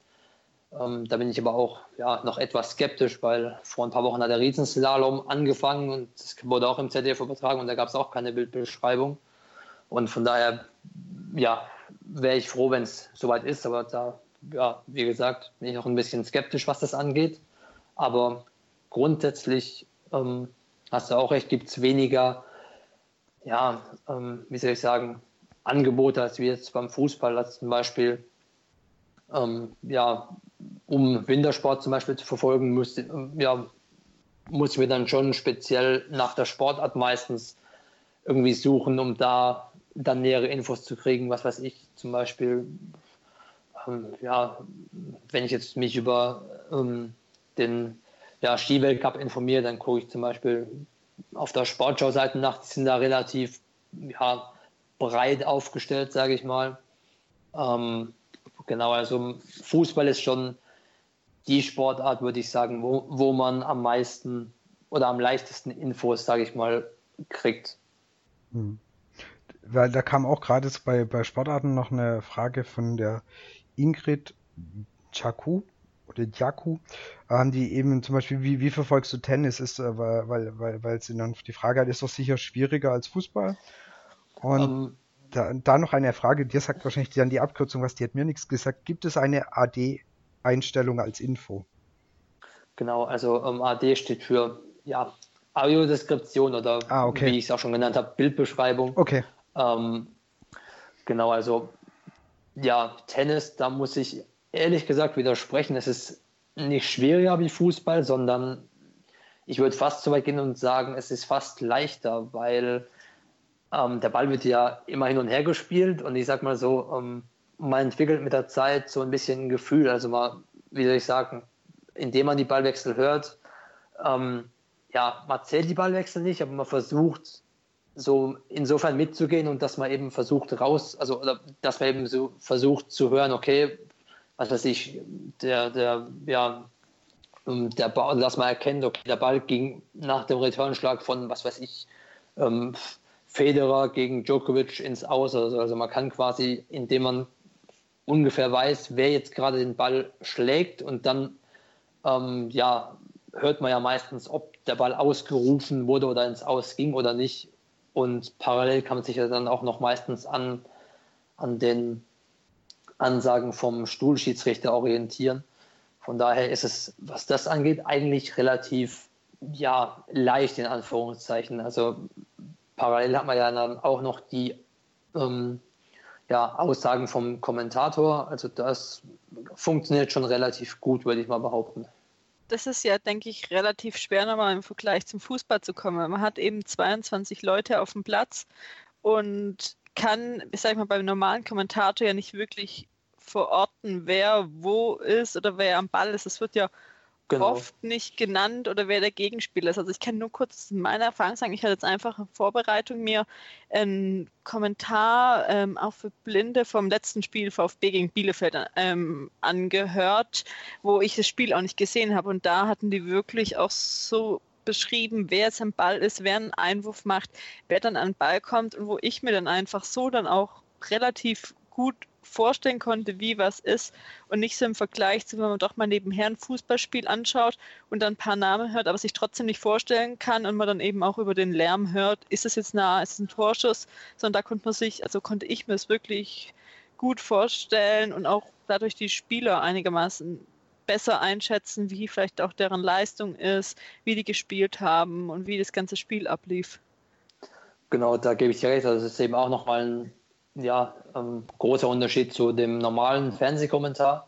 Ähm, da bin ich aber auch ja, noch etwas skeptisch, weil vor ein paar Wochen hat der Riesenslalom angefangen und das wurde auch im ZDF übertragen und da gab es auch keine Bildbeschreibung. Und von daher, ja, wäre ich froh, wenn es soweit ist, aber da, ja, wie gesagt, bin ich noch ein bisschen skeptisch, was das angeht. Aber grundsätzlich ähm, hast du auch recht, gibt es weniger, ja, ähm, wie soll ich sagen, Angebote als wie jetzt beim Fußball, als zum Beispiel, ähm, ja, um Wintersport zum Beispiel zu verfolgen, müsste, ja, muss ich mir dann schon speziell nach der Sportart meistens irgendwie suchen, um da dann nähere Infos zu kriegen. Was weiß ich, zum Beispiel, ähm, ja, wenn ich jetzt mich über ähm, den ja, Skiweltcup informiere, dann gucke ich zum Beispiel auf der Sportschau-Seite nach, die sind da relativ ja, breit aufgestellt, sage ich mal. Ähm, genau, also Fußball ist schon die Sportart, würde ich sagen, wo, wo man am meisten oder am leichtesten Infos, sage ich mal, kriegt. Hm. Weil da kam auch gerade bei, bei Sportarten noch eine Frage von der Ingrid Chaku oder Jaku, ähm, die eben zum Beispiel, wie, wie verfolgst du Tennis? Ist, äh, weil, weil, weil, weil sie dann die Frage hat, ist doch sicher schwieriger als Fußball. Und um, ähm. da, da noch eine Frage, dir sagt wahrscheinlich dann die Abkürzung, was die hat mir nichts gesagt. Gibt es eine AD-Einstellung als Info? Genau, also ähm, AD steht für ja, Audiodeskription oder ah, okay. wie ich es auch schon genannt habe, Bildbeschreibung. Okay. Ähm, genau, also ja, Tennis, da muss ich ehrlich gesagt widersprechen. Es ist nicht schwieriger wie Fußball, sondern ich würde fast so weit gehen und sagen, es ist fast leichter, weil ähm, der Ball wird ja immer hin und her gespielt und ich sag mal so, ähm, man entwickelt mit der Zeit so ein bisschen ein Gefühl, also mal, wie soll ich sagen, indem man die Ballwechsel hört, ähm, ja, man zählt die Ballwechsel nicht, aber man versucht so insofern mitzugehen und dass man eben versucht raus, also oder dass man eben so versucht zu hören, okay, was weiß ich, der, der, ja, ähm, der Ball, dass man erkennt, okay, der Ball ging nach dem Returnschlag von, was weiß ich, ähm, Federer gegen Djokovic ins Aus. Also, also man kann quasi, indem man ungefähr weiß, wer jetzt gerade den Ball schlägt und dann ähm, ja, hört man ja meistens, ob der Ball ausgerufen wurde oder ins Aus ging oder nicht. Und parallel kann man sich ja dann auch noch meistens an, an den Ansagen vom Stuhlschiedsrichter orientieren. Von daher ist es, was das angeht, eigentlich relativ ja, leicht in Anführungszeichen. Also parallel hat man ja dann auch noch die ähm, ja, Aussagen vom Kommentator. Also das funktioniert schon relativ gut, würde ich mal behaupten. Das ist ja, denke ich, relativ schwer nochmal im Vergleich zum Fußball zu kommen. Man hat eben 22 Leute auf dem Platz und kann, ich mal, beim normalen Kommentator ja nicht wirklich verorten, wer wo ist oder wer am Ball ist. Es wird ja genau. oft nicht genannt oder wer der Gegenspieler ist. Also ich kann nur kurz meine Erfahrung sagen. Ich hatte jetzt einfach in Vorbereitung mir einen Kommentar ähm, auch für Blinde vom letzten Spiel VfB gegen Bielefeld ähm, angehört, wo ich das Spiel auch nicht gesehen habe. Und da hatten die wirklich auch so beschrieben, wer jetzt am Ball ist, wer einen Einwurf macht, wer dann an den Ball kommt und wo ich mir dann einfach so dann auch relativ gut vorstellen konnte, wie was ist und nicht so im Vergleich zu, wenn man doch mal nebenher ein Fußballspiel anschaut und dann ein paar Namen hört, aber sich trotzdem nicht vorstellen kann und man dann eben auch über den Lärm hört, ist es jetzt nah, ist es ein Torschuss, sondern da konnte man sich, also konnte ich mir es wirklich gut vorstellen und auch dadurch die Spieler einigermaßen besser einschätzen, wie vielleicht auch deren Leistung ist, wie die gespielt haben und wie das ganze Spiel ablief. Genau, da gebe ich dir recht. Also es ist eben auch nochmal ein ja, ähm, großer Unterschied zu dem normalen Fernsehkommentar,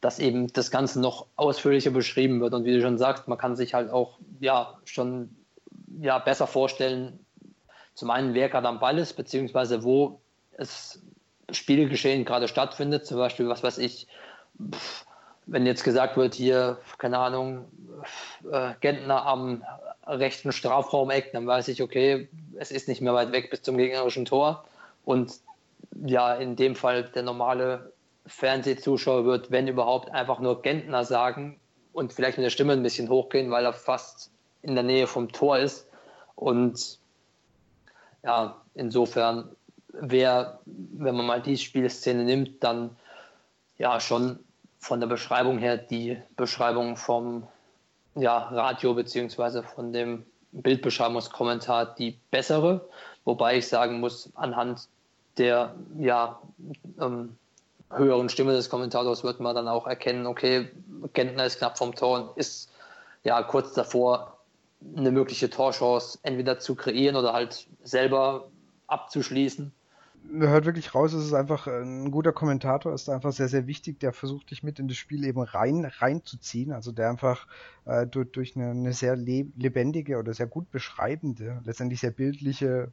dass eben das Ganze noch ausführlicher beschrieben wird. Und wie du schon sagst, man kann sich halt auch ja, schon ja, besser vorstellen, zum einen, wer gerade am Ball ist, beziehungsweise wo das Spielgeschehen gerade stattfindet. Zum Beispiel, was weiß ich, wenn jetzt gesagt wird, hier, keine Ahnung, äh, Gentner am rechten Strafraumeck, dann weiß ich, okay, es ist nicht mehr weit weg bis zum gegnerischen Tor. Und ja, in dem Fall der normale Fernsehzuschauer wird, wenn überhaupt, einfach nur Gentner sagen und vielleicht mit der Stimme ein bisschen hochgehen, weil er fast in der Nähe vom Tor ist. Und ja, insofern wäre, wenn man mal die Spielszene nimmt, dann ja schon von der Beschreibung her die Beschreibung vom ja, Radio beziehungsweise von dem Bildbeschreibungskommentar die bessere, wobei ich sagen muss, anhand der ja, ähm, höheren Stimme des Kommentators wird man dann auch erkennen, okay, Gentner ist knapp vom Tor und ist ja kurz davor, eine mögliche Torchance entweder zu kreieren oder halt selber abzuschließen. Man hört wirklich raus, es ist einfach ein guter Kommentator, ist einfach sehr, sehr wichtig, der versucht dich mit in das Spiel eben rein, reinzuziehen, also der einfach äh, durch, durch eine, eine sehr lebendige oder sehr gut beschreibende, letztendlich sehr bildliche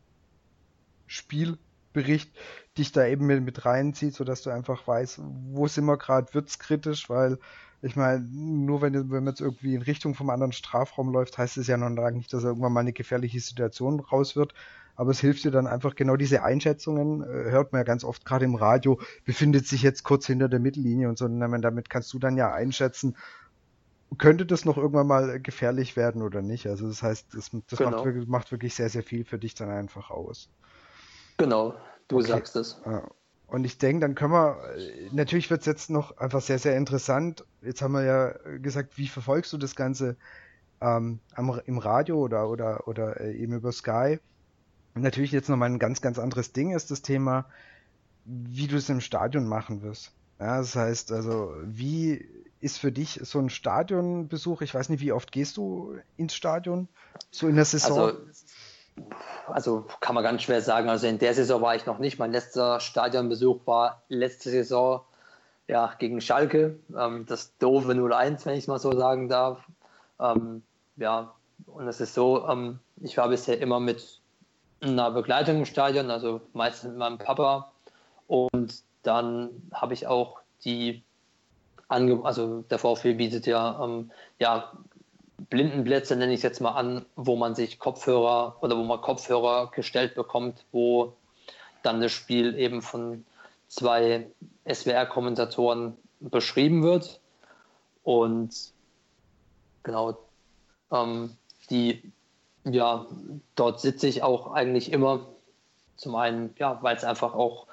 Spielbericht dich da eben mit, mit reinzieht, sodass du einfach weißt, wo sind wir gerade, wird's kritisch, weil ich meine, nur wenn, wenn man jetzt irgendwie in Richtung vom anderen Strafraum läuft, heißt es ja noch lange nicht, dass irgendwann mal eine gefährliche Situation raus wird aber es hilft dir dann einfach genau diese Einschätzungen, äh, hört man ja ganz oft gerade im Radio, befindet sich jetzt kurz hinter der Mittellinie und so, und damit kannst du dann ja einschätzen, könnte das noch irgendwann mal gefährlich werden oder nicht. Also das heißt, das, das genau. macht, wirklich, macht, wirklich, sehr, sehr viel für dich dann einfach aus. Genau, du okay. sagst es. Und ich denke, dann können wir, äh, natürlich wird es jetzt noch einfach sehr, sehr interessant. Jetzt haben wir ja gesagt, wie verfolgst du das Ganze ähm, im Radio oder, oder, oder äh, eben über Sky? natürlich jetzt nochmal ein ganz, ganz anderes Ding ist das Thema, wie du es im Stadion machen wirst. Ja, das heißt, also, wie ist für dich so ein Stadionbesuch? Ich weiß nicht, wie oft gehst du ins Stadion? So in der Saison? Also, also kann man ganz schwer sagen. Also in der Saison war ich noch nicht. Mein letzter Stadionbesuch war letzte Saison ja, gegen Schalke. Ähm, das doofe 0-1, wenn ich es mal so sagen darf. Ähm, ja, und es ist so, ähm, ich war bisher immer mit einer Begleitung im Stadion, also meistens mit meinem Papa. Und dann habe ich auch die, Ange also der VfB bietet ja, ähm, ja Blindenplätze, nenne ich es jetzt mal an, wo man sich Kopfhörer oder wo man Kopfhörer gestellt bekommt, wo dann das Spiel eben von zwei SWR-Kommentatoren beschrieben wird. Und genau, ähm, die ja, dort sitze ich auch eigentlich immer. Zum einen, ja, weil es einfach auch,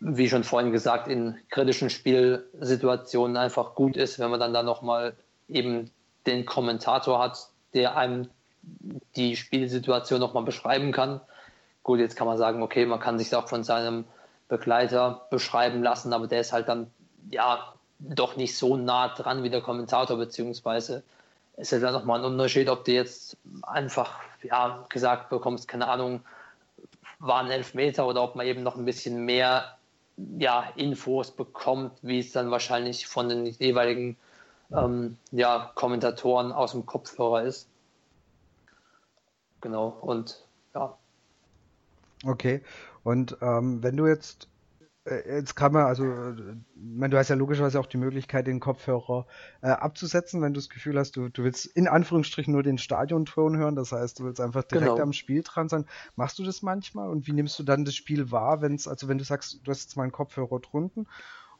wie schon vorhin gesagt, in kritischen Spielsituationen einfach gut ist, wenn man dann da nochmal eben den Kommentator hat, der einem die Spielsituation nochmal beschreiben kann. Gut, jetzt kann man sagen, okay, man kann sich auch von seinem Begleiter beschreiben lassen, aber der ist halt dann ja doch nicht so nah dran wie der Kommentator, beziehungsweise ist ja dann nochmal ein Unterschied, ob du jetzt einfach ja, gesagt bekommst, keine Ahnung, waren Elfmeter oder ob man eben noch ein bisschen mehr ja, Infos bekommt, wie es dann wahrscheinlich von den jeweiligen ähm, ja, Kommentatoren aus dem Kopfhörer ist. Genau, und ja. Okay, und ähm, wenn du jetzt äh, jetzt kann man, also, man, du hast ja logischerweise auch die Möglichkeit, den Kopfhörer äh, abzusetzen, wenn du das Gefühl hast, du, du willst in Anführungsstrichen nur den Stadionton hören, das heißt, du willst einfach direkt genau. am Spiel dran sein. Machst du das manchmal und wie nimmst du dann das Spiel wahr, wenn es, also wenn du sagst, du hast jetzt mal einen Kopfhörer drunten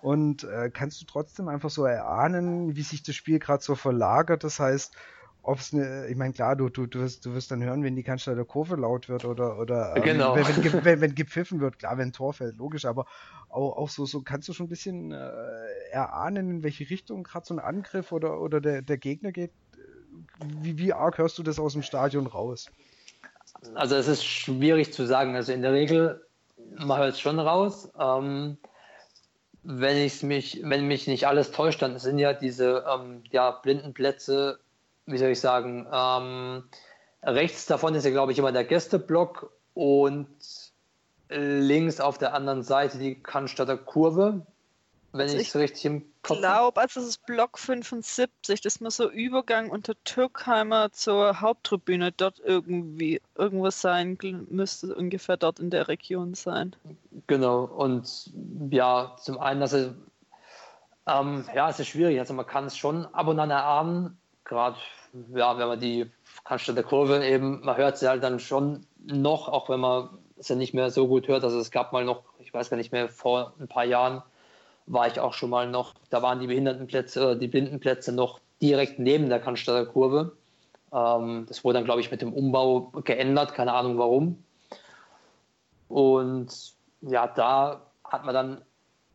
und äh, kannst du trotzdem einfach so erahnen, wie sich das Spiel gerade so verlagert, das heißt, ob es eine, ich meine, klar, du, du, du, wirst, du wirst dann hören, wenn die Kanzler Kurve laut wird oder, oder ähm, genau. wenn, wenn, wenn, wenn, gepfiffen wird, klar, wenn ein Tor fällt, logisch, aber auch, auch so, so kannst du schon ein bisschen äh, erahnen, in welche Richtung gerade so ein Angriff oder, oder der, der Gegner geht. Wie, wie arg hörst du das aus dem Stadion raus? Also es ist schwierig zu sagen. Also in der Regel, man hört es schon raus. Ähm, wenn ich mich, wenn mich nicht alles täuscht, dann sind ja diese ähm, ja, blinden Plätze wie soll ich sagen, ähm, rechts davon ist ja, glaube ich, immer der Gästeblock und links auf der anderen Seite die Cannstatter Kurve, wenn also ich es richtig im Kopf Ich glaube, also es ist Block 75, das muss so Übergang unter Türkheimer zur Haupttribüne dort irgendwie irgendwas sein, müsste ungefähr dort in der Region sein. Genau, und ja, zum einen, also ähm, ja, es ist schwierig, also man kann es schon ab und an erahnen, gerade ja, wenn man die Cannstatter Kurve eben, man hört sie halt dann schon noch, auch wenn man es ja nicht mehr so gut hört. Also es gab mal noch, ich weiß gar nicht mehr, vor ein paar Jahren war ich auch schon mal noch, da waren die Behindertenplätze oder die Blindenplätze noch direkt neben der Cannstatter Kurve. Ähm, das wurde dann, glaube ich, mit dem Umbau geändert, keine Ahnung warum. Und ja, da hat man dann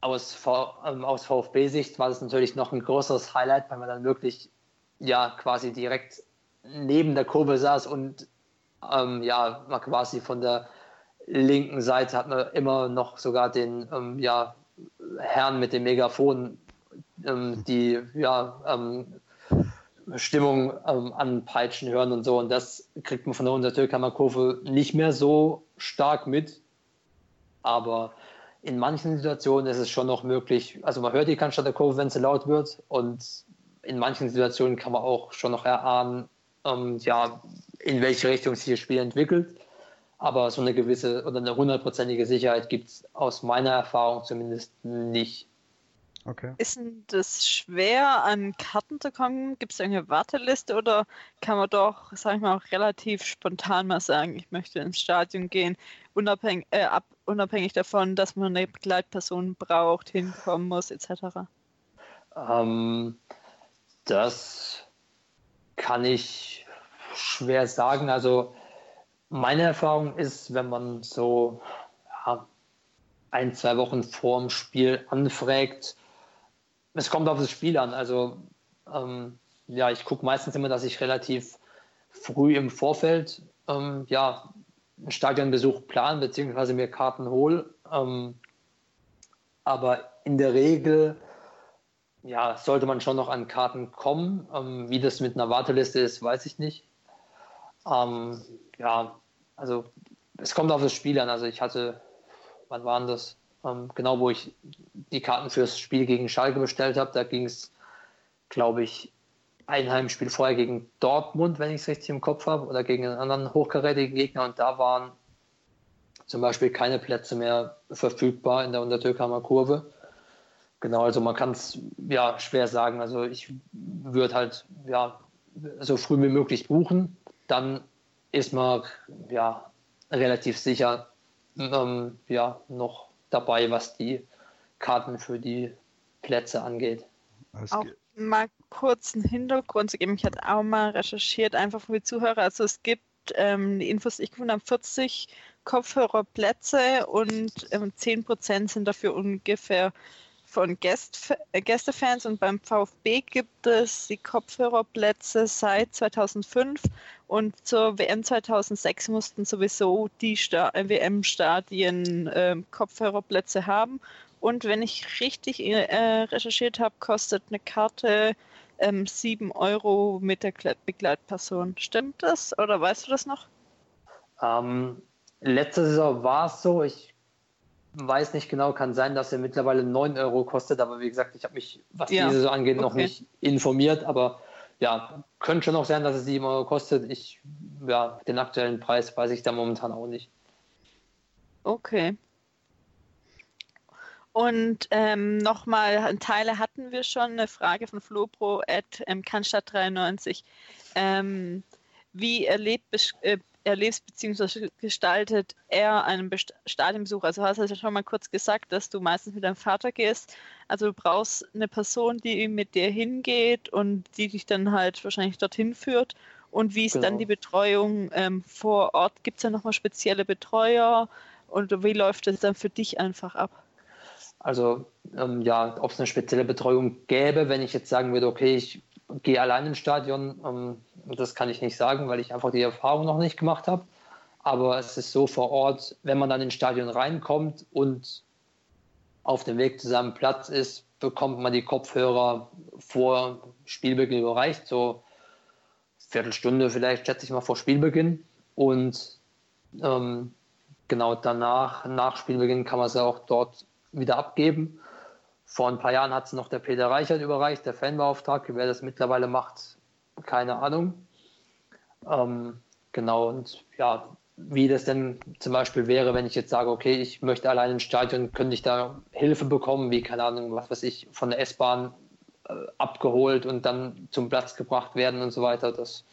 aus, ähm, aus VfB-Sicht war das natürlich noch ein größeres Highlight, weil man dann wirklich ja quasi direkt neben der Kurve saß und ähm, ja, man quasi von der linken Seite hat man immer noch sogar den ähm, ja, Herrn mit dem Megafon, ähm, die ja, ähm, Stimmung ähm, anpeitschen hören und so. Und das kriegt man von der Untertürkheimer Kurve nicht mehr so stark mit. Aber in manchen Situationen ist es schon noch möglich. Also man hört die Cannstatter Kurve, wenn sie laut wird. Und in manchen Situationen kann man auch schon noch erahnen, ähm, ja, in welche Richtung sich das Spiel entwickelt. Aber so eine gewisse oder eine hundertprozentige Sicherheit gibt es aus meiner Erfahrung zumindest nicht. Okay. Ist denn das schwer, an Karten zu kommen? Gibt es eine Warteliste oder kann man doch, sag ich mal, auch relativ spontan mal sagen, ich möchte ins Stadion gehen, unabhängig, äh, ab, unabhängig davon, dass man eine Begleitperson braucht, hinkommen muss, etc.? Ähm, das kann ich schwer sagen. Also meine Erfahrung ist, wenn man so ja, ein, zwei Wochen vor dem Spiel anfragt, es kommt auf das Spiel an. Also ähm, ja, ich gucke meistens immer, dass ich relativ früh im Vorfeld ähm, ja, einen Stadionbesuch plan beziehungsweise mir Karten hole. Ähm, aber in der Regel ja, sollte man schon noch an Karten kommen. Ähm, wie das mit einer Warteliste ist, weiß ich nicht. Ähm, ja, also es kommt auf das Spiel an. Also ich hatte, wann waren das? Ähm, genau, wo ich die Karten fürs Spiel gegen Schalke bestellt habe. Da ging es, glaube ich, ein Heimspiel vorher gegen Dortmund, wenn ich es richtig im Kopf habe, oder gegen einen anderen hochkarätigen Gegner. Und da waren zum Beispiel keine Plätze mehr verfügbar in der Untertürkheimer Kurve. Genau, also man kann es ja schwer sagen. Also ich würde halt ja so früh wie möglich buchen. Dann ist man ja relativ sicher ähm, ja noch dabei, was die Karten für die Plätze angeht. Auch mal kurz einen Hintergrund zu geben. Ich hatte auch mal recherchiert, einfach für die Zuhörer. Also es gibt ähm, die Infos, ich gefunden habe, 40 Kopfhörerplätze und ähm, 10% sind dafür ungefähr von Gäst, äh, Gästefans und beim VfB gibt es die Kopfhörerplätze seit 2005 und zur WM 2006 mussten sowieso die WM-Stadien äh, Kopfhörerplätze haben. Und wenn ich richtig äh, recherchiert habe, kostet eine Karte ähm, 7 Euro mit der Begleitperson. Stimmt das oder weißt du das noch? Ähm, letzte Saison war es so. Ich weiß nicht genau, kann sein, dass er mittlerweile 9 Euro kostet, aber wie gesagt, ich habe mich, was ja. diese so angeht, okay. noch nicht informiert, aber ja, könnte schon auch sein, dass es 7 Euro kostet. Ich, ja, den aktuellen Preis weiß ich da momentan auch nicht. Okay. Und ähm, nochmal, Teile hatten wir schon, eine Frage von Flopro at ähm, Cannstatt 93. Ähm, wie erlebt, äh, erlebst bzw. gestaltet er einen Stadionbesuch? Also hast du ja schon mal kurz gesagt, dass du meistens mit deinem Vater gehst. Also du brauchst eine Person, die mit dir hingeht und die dich dann halt wahrscheinlich dorthin führt. Und wie ist genau. dann die Betreuung ähm, vor Ort? Gibt es da nochmal spezielle Betreuer? Und wie läuft es dann für dich einfach ab? Also ähm, ja, ob es eine spezielle Betreuung gäbe, wenn ich jetzt sagen würde, okay, ich gehe allein ins Stadion. Ähm, das kann ich nicht sagen, weil ich einfach die Erfahrung noch nicht gemacht habe. Aber es ist so vor Ort, wenn man dann ins Stadion reinkommt und auf dem Weg zu seinem Platz ist, bekommt man die Kopfhörer vor Spielbeginn überreicht, so Viertelstunde vielleicht, schätze ich mal, vor Spielbeginn. Und ähm, genau danach, nach Spielbeginn, kann man sie auch dort wieder abgeben. Vor ein paar Jahren hat es noch der Peter Reichert überreicht, der Fanbeauftragte. Wer das mittlerweile macht, keine Ahnung. Ähm, genau, und ja, wie das denn zum Beispiel wäre, wenn ich jetzt sage, okay, ich möchte allein ins Stadion, könnte ich da Hilfe bekommen, wie, keine Ahnung, was weiß ich, von der S-Bahn äh, abgeholt und dann zum Platz gebracht werden und so weiter. Das,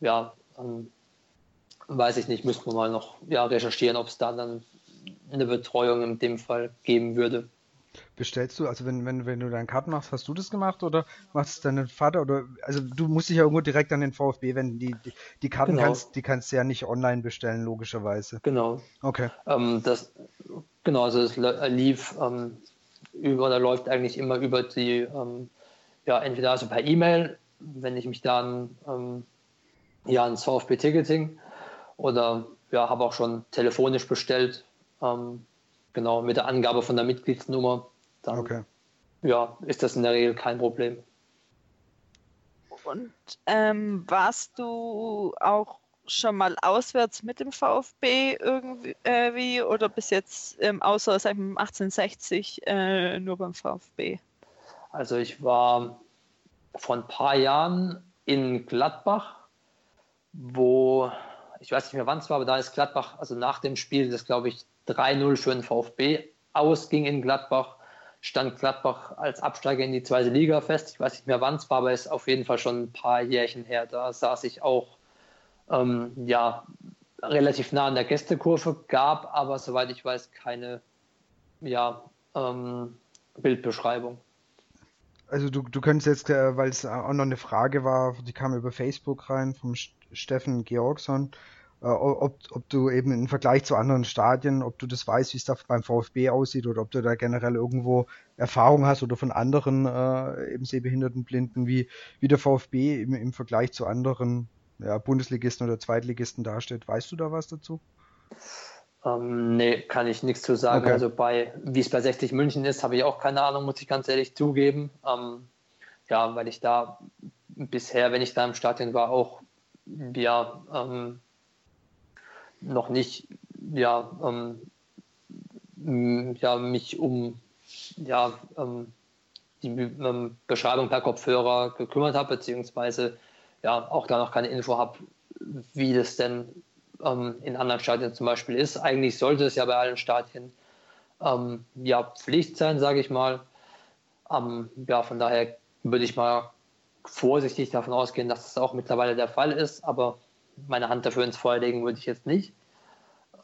ja, ähm, weiß ich nicht, müssten wir mal noch ja, recherchieren, ob es da dann eine Betreuung in dem Fall geben würde. Bestellst du, also wenn, wenn, wenn du deinen Karten machst, hast du das gemacht oder machst es dein Vater oder also du musst dich ja irgendwo direkt an den VfB wenden. Die, die, die Karten genau. kannst, die kannst du ja nicht online bestellen, logischerweise. Genau. Okay. Ähm, das, genau, also es lief ähm, über, oder läuft eigentlich immer über die, ähm, ja, entweder also per E-Mail, wenn ich mich dann ähm, ja ans VfB-Ticketing oder ja, habe auch schon telefonisch bestellt, ähm, genau mit der Angabe von der Mitgliedsnummer. Dann, okay. Ja, ist das in der Regel kein Problem. Und ähm, warst du auch schon mal auswärts mit dem VfB irgendwie äh, oder bis jetzt ähm, außer seit 1860 äh, nur beim VfB? Also ich war vor ein paar Jahren in Gladbach, wo ich weiß nicht mehr wann es war, aber da ist Gladbach, also nach dem Spiel, das glaube ich 3-0 für den VfB ausging in Gladbach, stand Gladbach als Absteiger in die zweite Liga fest. Ich weiß nicht mehr wann es war, aber es ist auf jeden Fall schon ein paar Jährchen her. Da saß ich auch ähm, ja, relativ nah an der Gästekurve, gab aber, soweit ich weiß, keine ja, ähm, Bildbeschreibung. Also du, du könntest jetzt, äh, weil es auch noch eine Frage war, die kam über Facebook rein vom Steffen Georgsson, äh, ob, ob du eben im Vergleich zu anderen Stadien, ob du das weißt, wie es da beim VfB aussieht oder ob du da generell irgendwo Erfahrung hast oder von anderen äh, eben sehbehinderten Blinden, wie, wie der VfB im, im Vergleich zu anderen ja, Bundesligisten oder Zweitligisten dasteht. Weißt du da was dazu? Ähm, nee, kann ich nichts zu sagen. Okay. Also bei, wie es bei 60 München ist, habe ich auch keine Ahnung, muss ich ganz ehrlich zugeben. Ähm, ja, weil ich da bisher, wenn ich da im Stadion war, auch ja, ähm, noch nicht ja, ähm, ja, mich um ja, ähm, die ähm, Beschreibung per Kopfhörer gekümmert habe, beziehungsweise ja, auch da noch keine Info habe, wie das denn ähm, in anderen Stadien zum Beispiel ist. Eigentlich sollte es ja bei allen Stadien ähm, ja, Pflicht sein, sage ich mal. Ähm, ja, von daher würde ich mal vorsichtig davon ausgehen, dass das auch mittlerweile der Fall ist, aber meine Hand dafür ins Feuer legen würde ich jetzt nicht.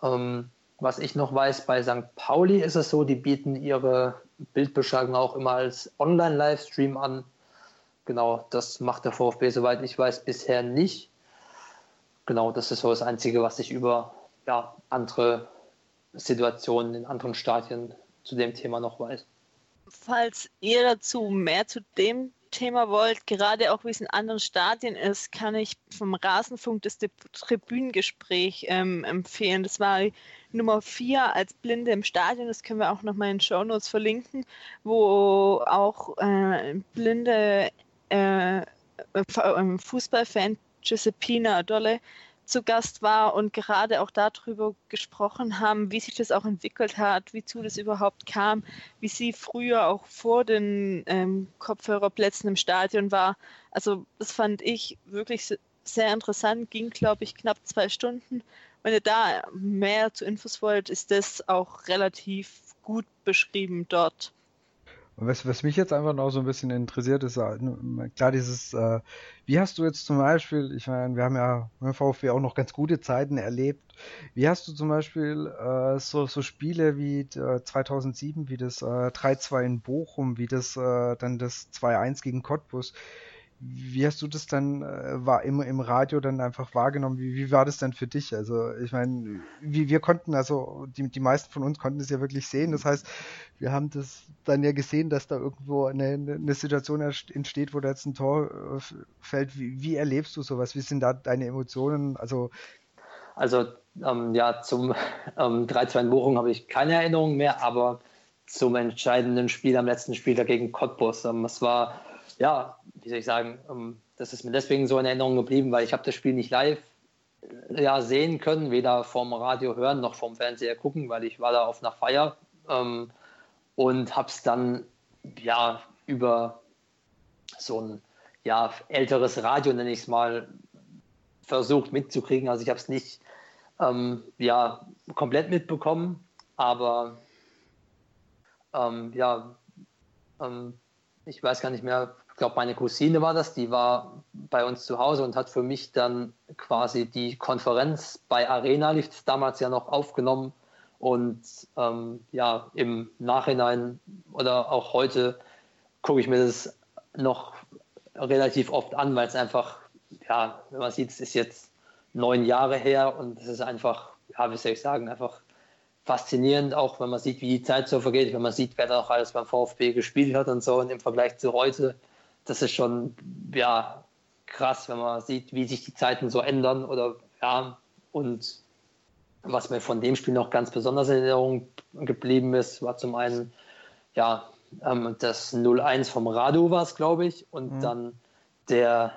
Ähm, was ich noch weiß, bei St. Pauli ist es so, die bieten ihre Bildbeschreibung auch immer als Online-Livestream an. Genau, das macht der VfB, soweit ich weiß, bisher nicht. Genau, das ist so das Einzige, was ich über ja, andere Situationen in anderen Stadien zu dem Thema noch weiß. Falls ihr dazu mehr zu dem Thema wollt, gerade auch wie es in anderen Stadien ist, kann ich vom Rasenfunk das Tribünengespräch ähm, empfehlen. Das war Nummer 4 als Blinde im Stadion, das können wir auch nochmal in den Show Notes verlinken, wo auch äh, Blinde äh, äh Fußballfan Giuseppina Dolle zu Gast war und gerade auch darüber gesprochen haben, wie sich das auch entwickelt hat, wie zu das überhaupt kam, wie sie früher auch vor den ähm, Kopfhörerplätzen im Stadion war. Also das fand ich wirklich sehr interessant, ging glaube ich knapp zwei Stunden. Wenn ihr da mehr zu Infos wollt, ist das auch relativ gut beschrieben dort. Was, was mich jetzt einfach noch so ein bisschen interessiert, ist klar dieses, äh, wie hast du jetzt zum Beispiel, ich meine, wir haben ja beim VfB auch noch ganz gute Zeiten erlebt. Wie hast du zum Beispiel äh, so, so Spiele wie äh, 2007, wie das äh, 3-2 in Bochum, wie das äh, dann das 2-1 gegen Cottbus, wie hast du das dann äh, war im, im Radio dann einfach wahrgenommen? Wie, wie war das denn für dich? Also ich meine, wir konnten, also die, die meisten von uns konnten es ja wirklich sehen. Das heißt, wir haben das dann ja gesehen, dass da irgendwo eine, eine Situation entsteht, wo da jetzt ein Tor äh, fällt. Wie, wie erlebst du sowas? Wie sind da deine Emotionen? Also also ähm, ja, zum ähm, 3-2 in Bochum habe ich keine Erinnerung mehr, aber zum entscheidenden Spiel am letzten Spiel dagegen Cottbus. Ähm, es war ja, wie soll ich sagen, ähm, das ist mir deswegen so in Erinnerung geblieben, weil ich habe das Spiel nicht live äh, ja, sehen können, weder vom Radio hören noch vom Fernseher gucken, weil ich war da auf einer Feier ähm, und habe es dann ja über so ein ja, älteres Radio, nenne ich es mal, versucht mitzukriegen. Also ich habe es nicht ähm, ja, komplett mitbekommen, aber ähm, ja, ähm, ich weiß gar nicht mehr, ich glaube, meine Cousine war das, die war bei uns zu Hause und hat für mich dann quasi die Konferenz bei Arena lief damals ja noch aufgenommen. Und ähm, ja, im Nachhinein oder auch heute gucke ich mir das noch relativ oft an, weil es einfach, ja, wenn man sieht, es ist jetzt neun Jahre her und es ist einfach, ja, wie soll ich sagen, einfach faszinierend, auch wenn man sieht, wie die Zeit so vergeht, wenn man sieht, wer da noch alles beim VfB gespielt hat und so und im Vergleich zu heute, das ist schon ja krass, wenn man sieht, wie sich die Zeiten so ändern oder ja und was mir von dem Spiel noch ganz besonders in Erinnerung geblieben ist, war zum einen ja ähm, das 0-1 vom Radu war es, glaube ich, und mhm. dann der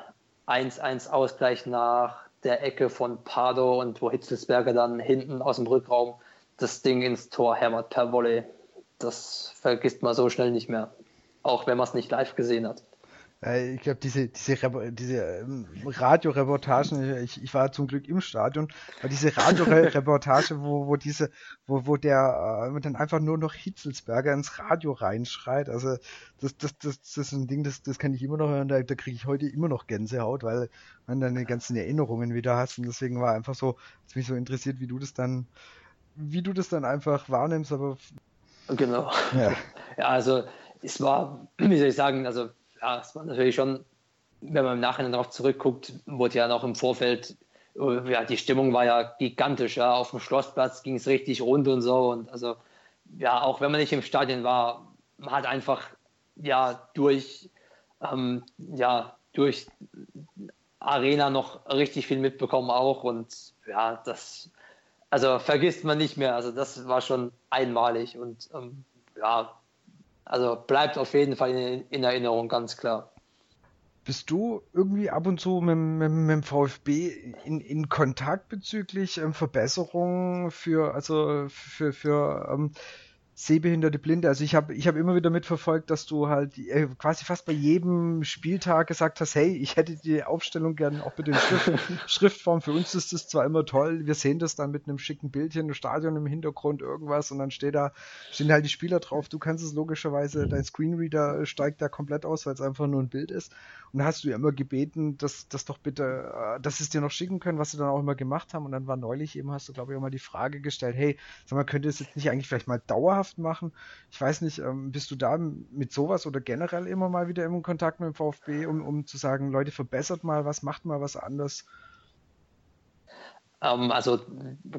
1-1 Ausgleich nach der Ecke von Pardo und wo Hitzelsberger dann hinten aus dem Rückraum das Ding ins Tor hämmert per Volley. Das vergisst man so schnell nicht mehr. Auch wenn man es nicht live gesehen hat. Ich glaube, diese, diese, diese ähm, Radioreportagen, ich, ich war zum Glück im Stadion, aber diese Radioreportage, wo, wo diese, wo, wo der äh, dann einfach nur noch Hitzelsberger ins Radio reinschreit, also das, das, das, das ist ein Ding, das, das kann ich immer noch hören, da, da kriege ich heute immer noch Gänsehaut, weil man dann die ganzen Erinnerungen wieder hast und deswegen war einfach so, es mich so interessiert, wie du das dann, wie du das dann einfach wahrnimmst, aber Genau. Ja, ja also es war, wie soll ich sagen, also ja, es war natürlich schon, wenn man im Nachhinein darauf zurückguckt, wurde ja noch im Vorfeld, äh, ja, die Stimmung war ja gigantisch. Ja. Auf dem Schlossplatz ging es richtig rund und so. Und also, ja, auch wenn man nicht im Stadion war, man hat einfach, ja, durch, ähm, ja, durch Arena noch richtig viel mitbekommen auch. Und ja, das, also vergisst man nicht mehr. Also, das war schon einmalig. Und ähm, ja, also bleibt auf jeden Fall in, in Erinnerung, ganz klar. Bist du irgendwie ab und zu mit, mit, mit dem VfB in, in Kontakt bezüglich ähm, Verbesserungen für, also für, für ähm, sehbehinderte Blinde. Also ich habe ich hab immer wieder mitverfolgt, dass du halt äh, quasi fast bei jedem Spieltag gesagt hast, hey, ich hätte die Aufstellung gern auch mit den Schrift, Schriftform. Für uns ist das zwar immer toll, wir sehen das dann mit einem schicken Bildchen, im Stadion im Hintergrund irgendwas und dann steht da, stehen halt die Spieler drauf. Du kannst es logischerweise, dein Screenreader steigt da komplett aus, weil es einfach nur ein Bild ist. Und hast du ja immer gebeten, dass das doch bitte, äh, dass sie es dir noch schicken können, was sie dann auch immer gemacht haben. Und dann war neulich eben, hast du glaube ich auch mal die Frage gestellt, hey, sag mal, könnte es jetzt nicht eigentlich vielleicht mal dauerhaft dauerhaft machen. Ich weiß nicht, ähm, bist du da mit sowas oder generell immer mal wieder im Kontakt mit dem VfB, um, um zu sagen, Leute, verbessert mal was, macht mal was anders? Ähm, also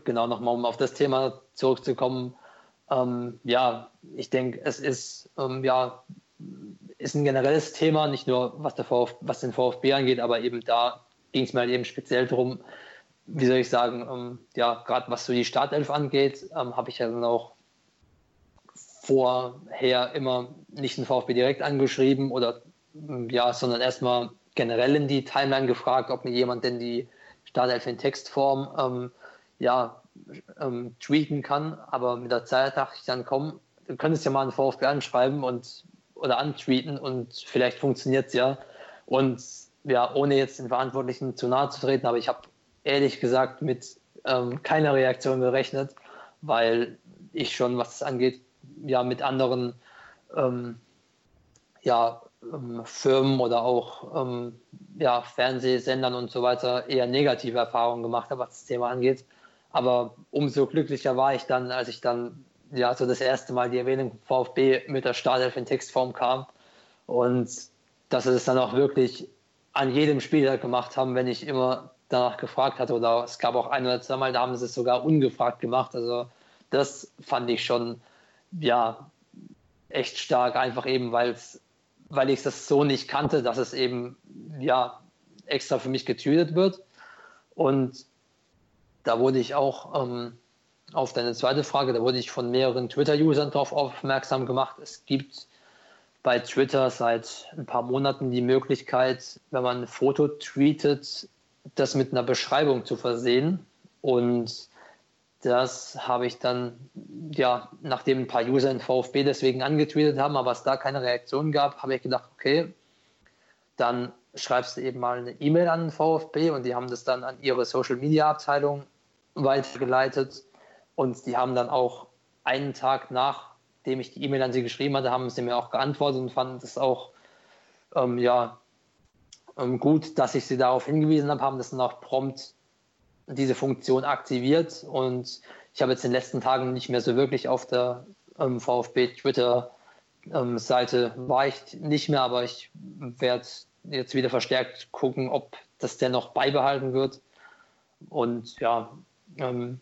genau nochmal, um auf das Thema zurückzukommen. Ähm, ja, ich denke, es ist ähm, ja ist ein generelles Thema, nicht nur was, der VfB, was den VfB angeht, aber eben da ging es mir halt eben speziell darum, wie soll ich sagen, ähm, ja, gerade was so die Startelf angeht, ähm, habe ich ja dann auch vorher immer nicht den VfB direkt angeschrieben oder ja, sondern erstmal generell in die Timeline gefragt, ob mir jemand denn die Startelf in Textform ähm, ja, ähm, tweeten kann. Aber mit der Zeit dachte ich dann, komm, du könntest ja mal einen VfB anschreiben und oder antweeten und vielleicht funktioniert es ja. Und ja, ohne jetzt den Verantwortlichen zu nahe zu treten, aber ich habe ehrlich gesagt mit ähm, keiner Reaktion gerechnet, weil ich schon, was das angeht, ja mit anderen ähm, ja, ähm, Firmen oder auch ähm, ja, Fernsehsendern und so weiter eher negative Erfahrungen gemacht habe, was das Thema angeht. Aber umso glücklicher war ich dann, als ich dann ja so das erste Mal die Erwähnung VfB mit der Startelf in Textform kam und dass sie es dann auch wirklich an jedem Spieler gemacht haben, wenn ich immer danach gefragt hatte oder es gab auch ein oder zwei Mal, da haben sie es sogar ungefragt gemacht. Also das fand ich schon ja, echt stark, einfach eben, weil's, weil ich das so nicht kannte, dass es eben ja extra für mich getütet wird. Und da wurde ich auch ähm, auf deine zweite Frage, da wurde ich von mehreren Twitter-Usern darauf aufmerksam gemacht. Es gibt bei Twitter seit ein paar Monaten die Möglichkeit, wenn man ein Foto tweetet, das mit einer Beschreibung zu versehen. Und das habe ich dann, ja, nachdem ein paar User in VfB deswegen angetweetet haben, aber es da keine Reaktion gab, habe ich gedacht, okay, dann schreibst du eben mal eine E-Mail an den VfB und die haben das dann an ihre Social Media Abteilung weitergeleitet und die haben dann auch einen Tag nachdem ich die E-Mail an sie geschrieben hatte, haben sie mir auch geantwortet und fanden das auch ähm, ja, ähm, gut, dass ich sie darauf hingewiesen habe, haben das dann auch prompt diese Funktion aktiviert und ich habe jetzt in den letzten Tagen nicht mehr so wirklich auf der ähm, VfB Twitter ähm, Seite war ich nicht mehr, aber ich werde jetzt wieder verstärkt gucken, ob das dennoch beibehalten wird. Und ja, ähm,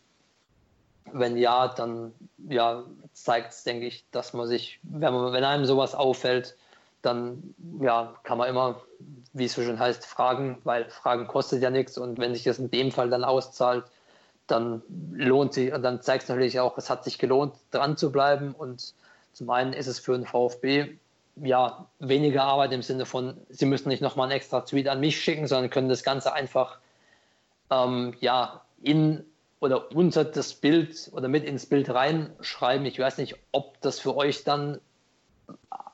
wenn ja, dann ja, zeigt es, denke ich, dass man sich, wenn, man, wenn einem sowas auffällt, dann ja, kann man immer, wie es so schön heißt, fragen, weil Fragen kostet ja nichts und wenn sich das in dem Fall dann auszahlt, dann lohnt sich und dann zeigt es natürlich auch, es hat sich gelohnt, dran zu bleiben und zum einen ist es für den VfB ja weniger Arbeit im Sinne von, sie müssen nicht nochmal einen extra Tweet an mich schicken, sondern können das Ganze einfach ähm, ja in oder unter das Bild oder mit ins Bild reinschreiben. Ich weiß nicht, ob das für euch dann,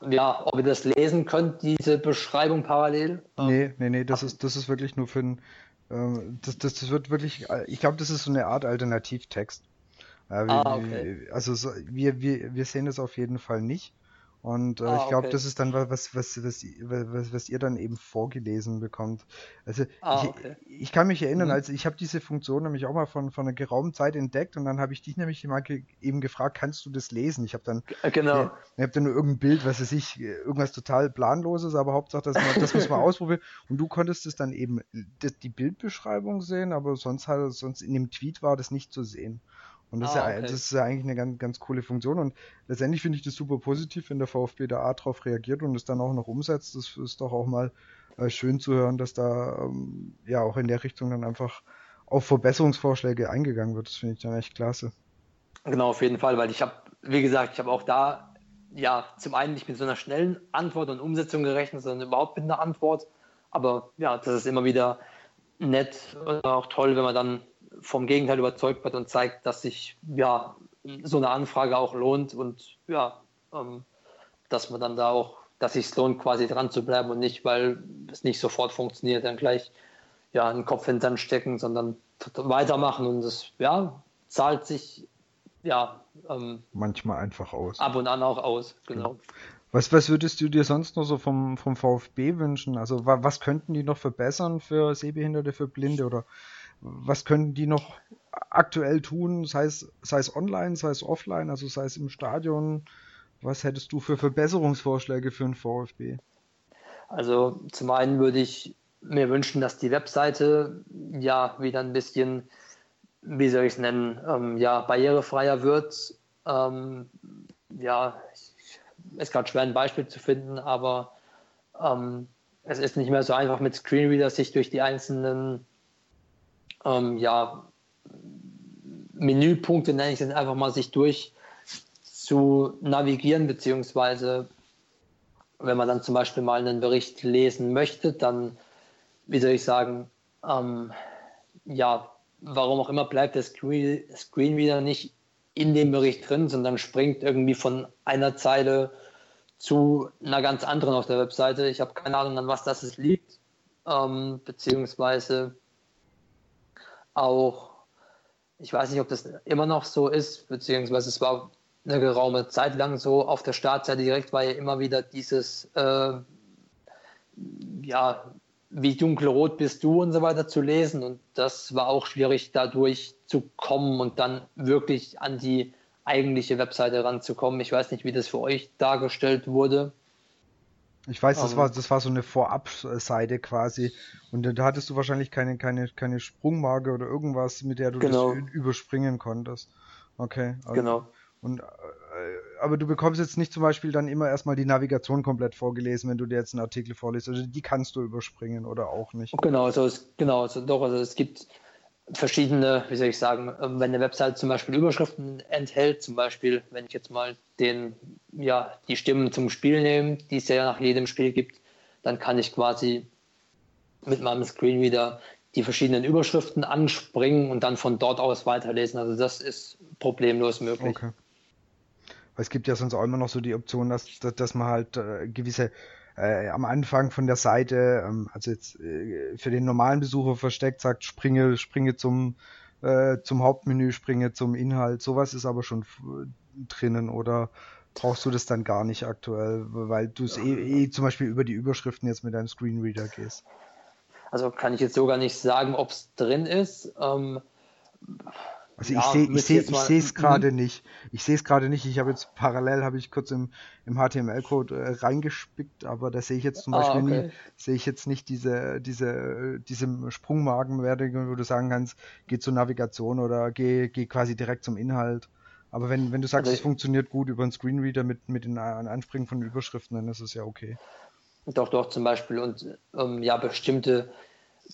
ja, ob ihr das lesen könnt, diese Beschreibung parallel. Nee, nee, nee, das ist, das ist wirklich nur für ein, ähm, das, das, das wird wirklich, ich glaube, das ist so eine Art Alternativtext. Äh, wir, ah, okay. Also so, wir, wir, wir sehen das auf jeden Fall nicht. Und äh, ah, ich glaube, okay. das ist dann was, was, was, was, was ihr dann eben vorgelesen bekommt. Also ah, ich, okay. ich, kann mich erinnern, mhm. also ich habe diese Funktion nämlich auch mal von, von einer geraumen Zeit entdeckt und dann habe ich dich nämlich mal ge eben gefragt, kannst du das lesen? Ich habe dann, genau. ich habe dann nur irgendein Bild, was weiß ich, irgendwas total planloses, aber Hauptsache, das, das muss man ausprobieren. Und du konntest es dann eben die Bildbeschreibung sehen, aber sonst halt, sonst in dem Tweet war das nicht zu sehen. Und das, ah, ist, ja, das ist ja eigentlich eine ganz, ganz coole Funktion. Und letztendlich finde ich das super positiv, wenn der VfB da A drauf reagiert und es dann auch noch umsetzt. Das ist doch auch mal äh, schön zu hören, dass da ähm, ja auch in der Richtung dann einfach auf Verbesserungsvorschläge eingegangen wird. Das finde ich dann echt klasse. Genau, auf jeden Fall, weil ich habe, wie gesagt, ich habe auch da ja zum einen nicht mit so einer schnellen Antwort und Umsetzung gerechnet, sondern überhaupt mit einer Antwort. Aber ja, das ist immer wieder nett und auch toll, wenn man dann vom Gegenteil überzeugt wird und zeigt, dass sich ja so eine Anfrage auch lohnt und ja, ähm, dass man dann da auch, dass sich lohnt, quasi dran zu bleiben und nicht, weil es nicht sofort funktioniert, dann gleich ja einen Kopf hintern stecken, sondern weitermachen und das ja zahlt sich ja ähm, manchmal einfach aus. Ab und an auch aus, genau. Was, was würdest du dir sonst noch so vom, vom VfB wünschen? Also was könnten die noch verbessern für Sehbehinderte, für Blinde oder was können die noch aktuell tun, sei es, sei es online, sei es offline, also sei es im Stadion? Was hättest du für Verbesserungsvorschläge für den VfB? Also zum einen würde ich mir wünschen, dass die Webseite ja wieder ein bisschen, wie soll ich es nennen, ähm, ja, barrierefreier wird. Ähm, ja, es ist gerade schwer, ein Beispiel zu finden, aber ähm, es ist nicht mehr so einfach mit Screenreader sich durch die einzelnen ähm, ja, Menüpunkte, nenne ich es einfach mal, sich durch zu navigieren, beziehungsweise wenn man dann zum Beispiel mal einen Bericht lesen möchte, dann, wie soll ich sagen, ähm, ja, warum auch immer bleibt der Screen, Screenreader nicht in dem Bericht drin, sondern springt irgendwie von einer Zeile zu einer ganz anderen auf der Webseite. Ich habe keine Ahnung, an was das liegt, ähm, beziehungsweise auch, ich weiß nicht, ob das immer noch so ist, beziehungsweise es war eine geraume Zeit lang so, auf der Startseite direkt war ja immer wieder dieses, äh, ja, wie dunkelrot bist du und so weiter zu lesen und das war auch schwierig dadurch zu kommen und dann wirklich an die eigentliche Webseite ranzukommen. Ich weiß nicht, wie das für euch dargestellt wurde. Ich weiß, das war, das war so eine Vorabseite quasi. Und da hattest du wahrscheinlich keine, keine, keine Sprungmarke oder irgendwas, mit der du genau. das überspringen konntest. Okay. Also, genau. Und, äh, aber du bekommst jetzt nicht zum Beispiel dann immer erstmal die Navigation komplett vorgelesen, wenn du dir jetzt einen Artikel vorliest. Also die kannst du überspringen oder auch nicht. Genau, also es, genau, also doch, also es gibt verschiedene, wie soll ich sagen, ähm, wenn eine Website zum Beispiel Überschriften enthält, zum Beispiel, wenn ich jetzt mal den, ja, die Stimmen zum Spiel nehme, die es ja nach jedem Spiel gibt, dann kann ich quasi mit meinem Screen wieder die verschiedenen Überschriften anspringen und dann von dort aus weiterlesen. Also das ist problemlos möglich. Okay. Es gibt ja sonst auch immer noch so die Option, dass, dass, man halt äh, gewisse äh, am Anfang von der Seite, ähm, also jetzt äh, für den normalen Besucher versteckt, sagt, springe, springe zum, äh, zum Hauptmenü, springe zum Inhalt. Sowas ist aber schon drinnen oder brauchst du das dann gar nicht aktuell, weil du es eh, eh zum Beispiel über die Überschriften jetzt mit deinem Screenreader gehst? Also kann ich jetzt sogar nicht sagen, ob es drin ist. Ähm, Also ja, ich sehe ich sehe ich sehe es gerade mhm. nicht. Ich sehe es gerade nicht. Ich habe jetzt parallel habe ich kurz im, im HTML-Code äh, reingespickt, aber da sehe ich jetzt zum ah, Beispiel okay. nie, sehe ich jetzt nicht diese diese diese Sprungmarkenwertung, wo du sagen kannst, geh zur Navigation oder geh geh quasi direkt zum Inhalt. Aber wenn, wenn du sagst, also, es funktioniert gut über einen Screenreader mit, mit den Anspringen von Überschriften, dann ist es ja okay. Doch, doch, zum Beispiel. Und ähm, ja, bestimmte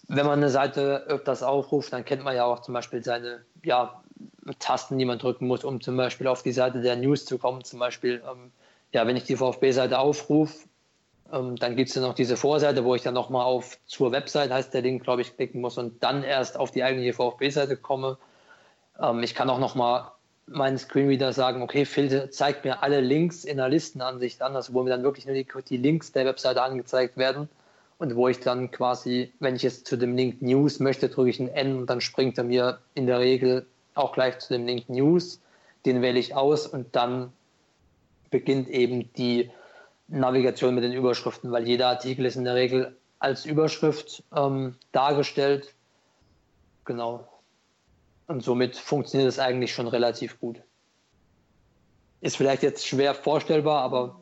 wenn man eine Seite öfters aufruft, dann kennt man ja auch zum Beispiel seine ja, Tasten, die man drücken muss, um zum Beispiel auf die Seite der News zu kommen. Zum Beispiel, ähm, ja, wenn ich die VfB-Seite aufrufe, ähm, dann gibt es ja noch diese Vorseite, wo ich dann nochmal auf zur Website, heißt der Link, glaube ich, klicken muss und dann erst auf die eigentliche VfB-Seite komme. Ähm, ich kann auch nochmal meinen Screenreader sagen, okay, Filter zeigt mir alle Links in der Listenansicht an, also wo mir dann wirklich nur die, die Links der Webseite angezeigt werden und wo ich dann quasi, wenn ich jetzt zu dem Link News möchte, drücke ich ein N und dann springt er mir in der Regel auch gleich zu dem Link News. Den wähle ich aus und dann beginnt eben die Navigation mit den Überschriften, weil jeder Artikel ist in der Regel als Überschrift ähm, dargestellt. Genau. Und somit funktioniert es eigentlich schon relativ gut. Ist vielleicht jetzt schwer vorstellbar, aber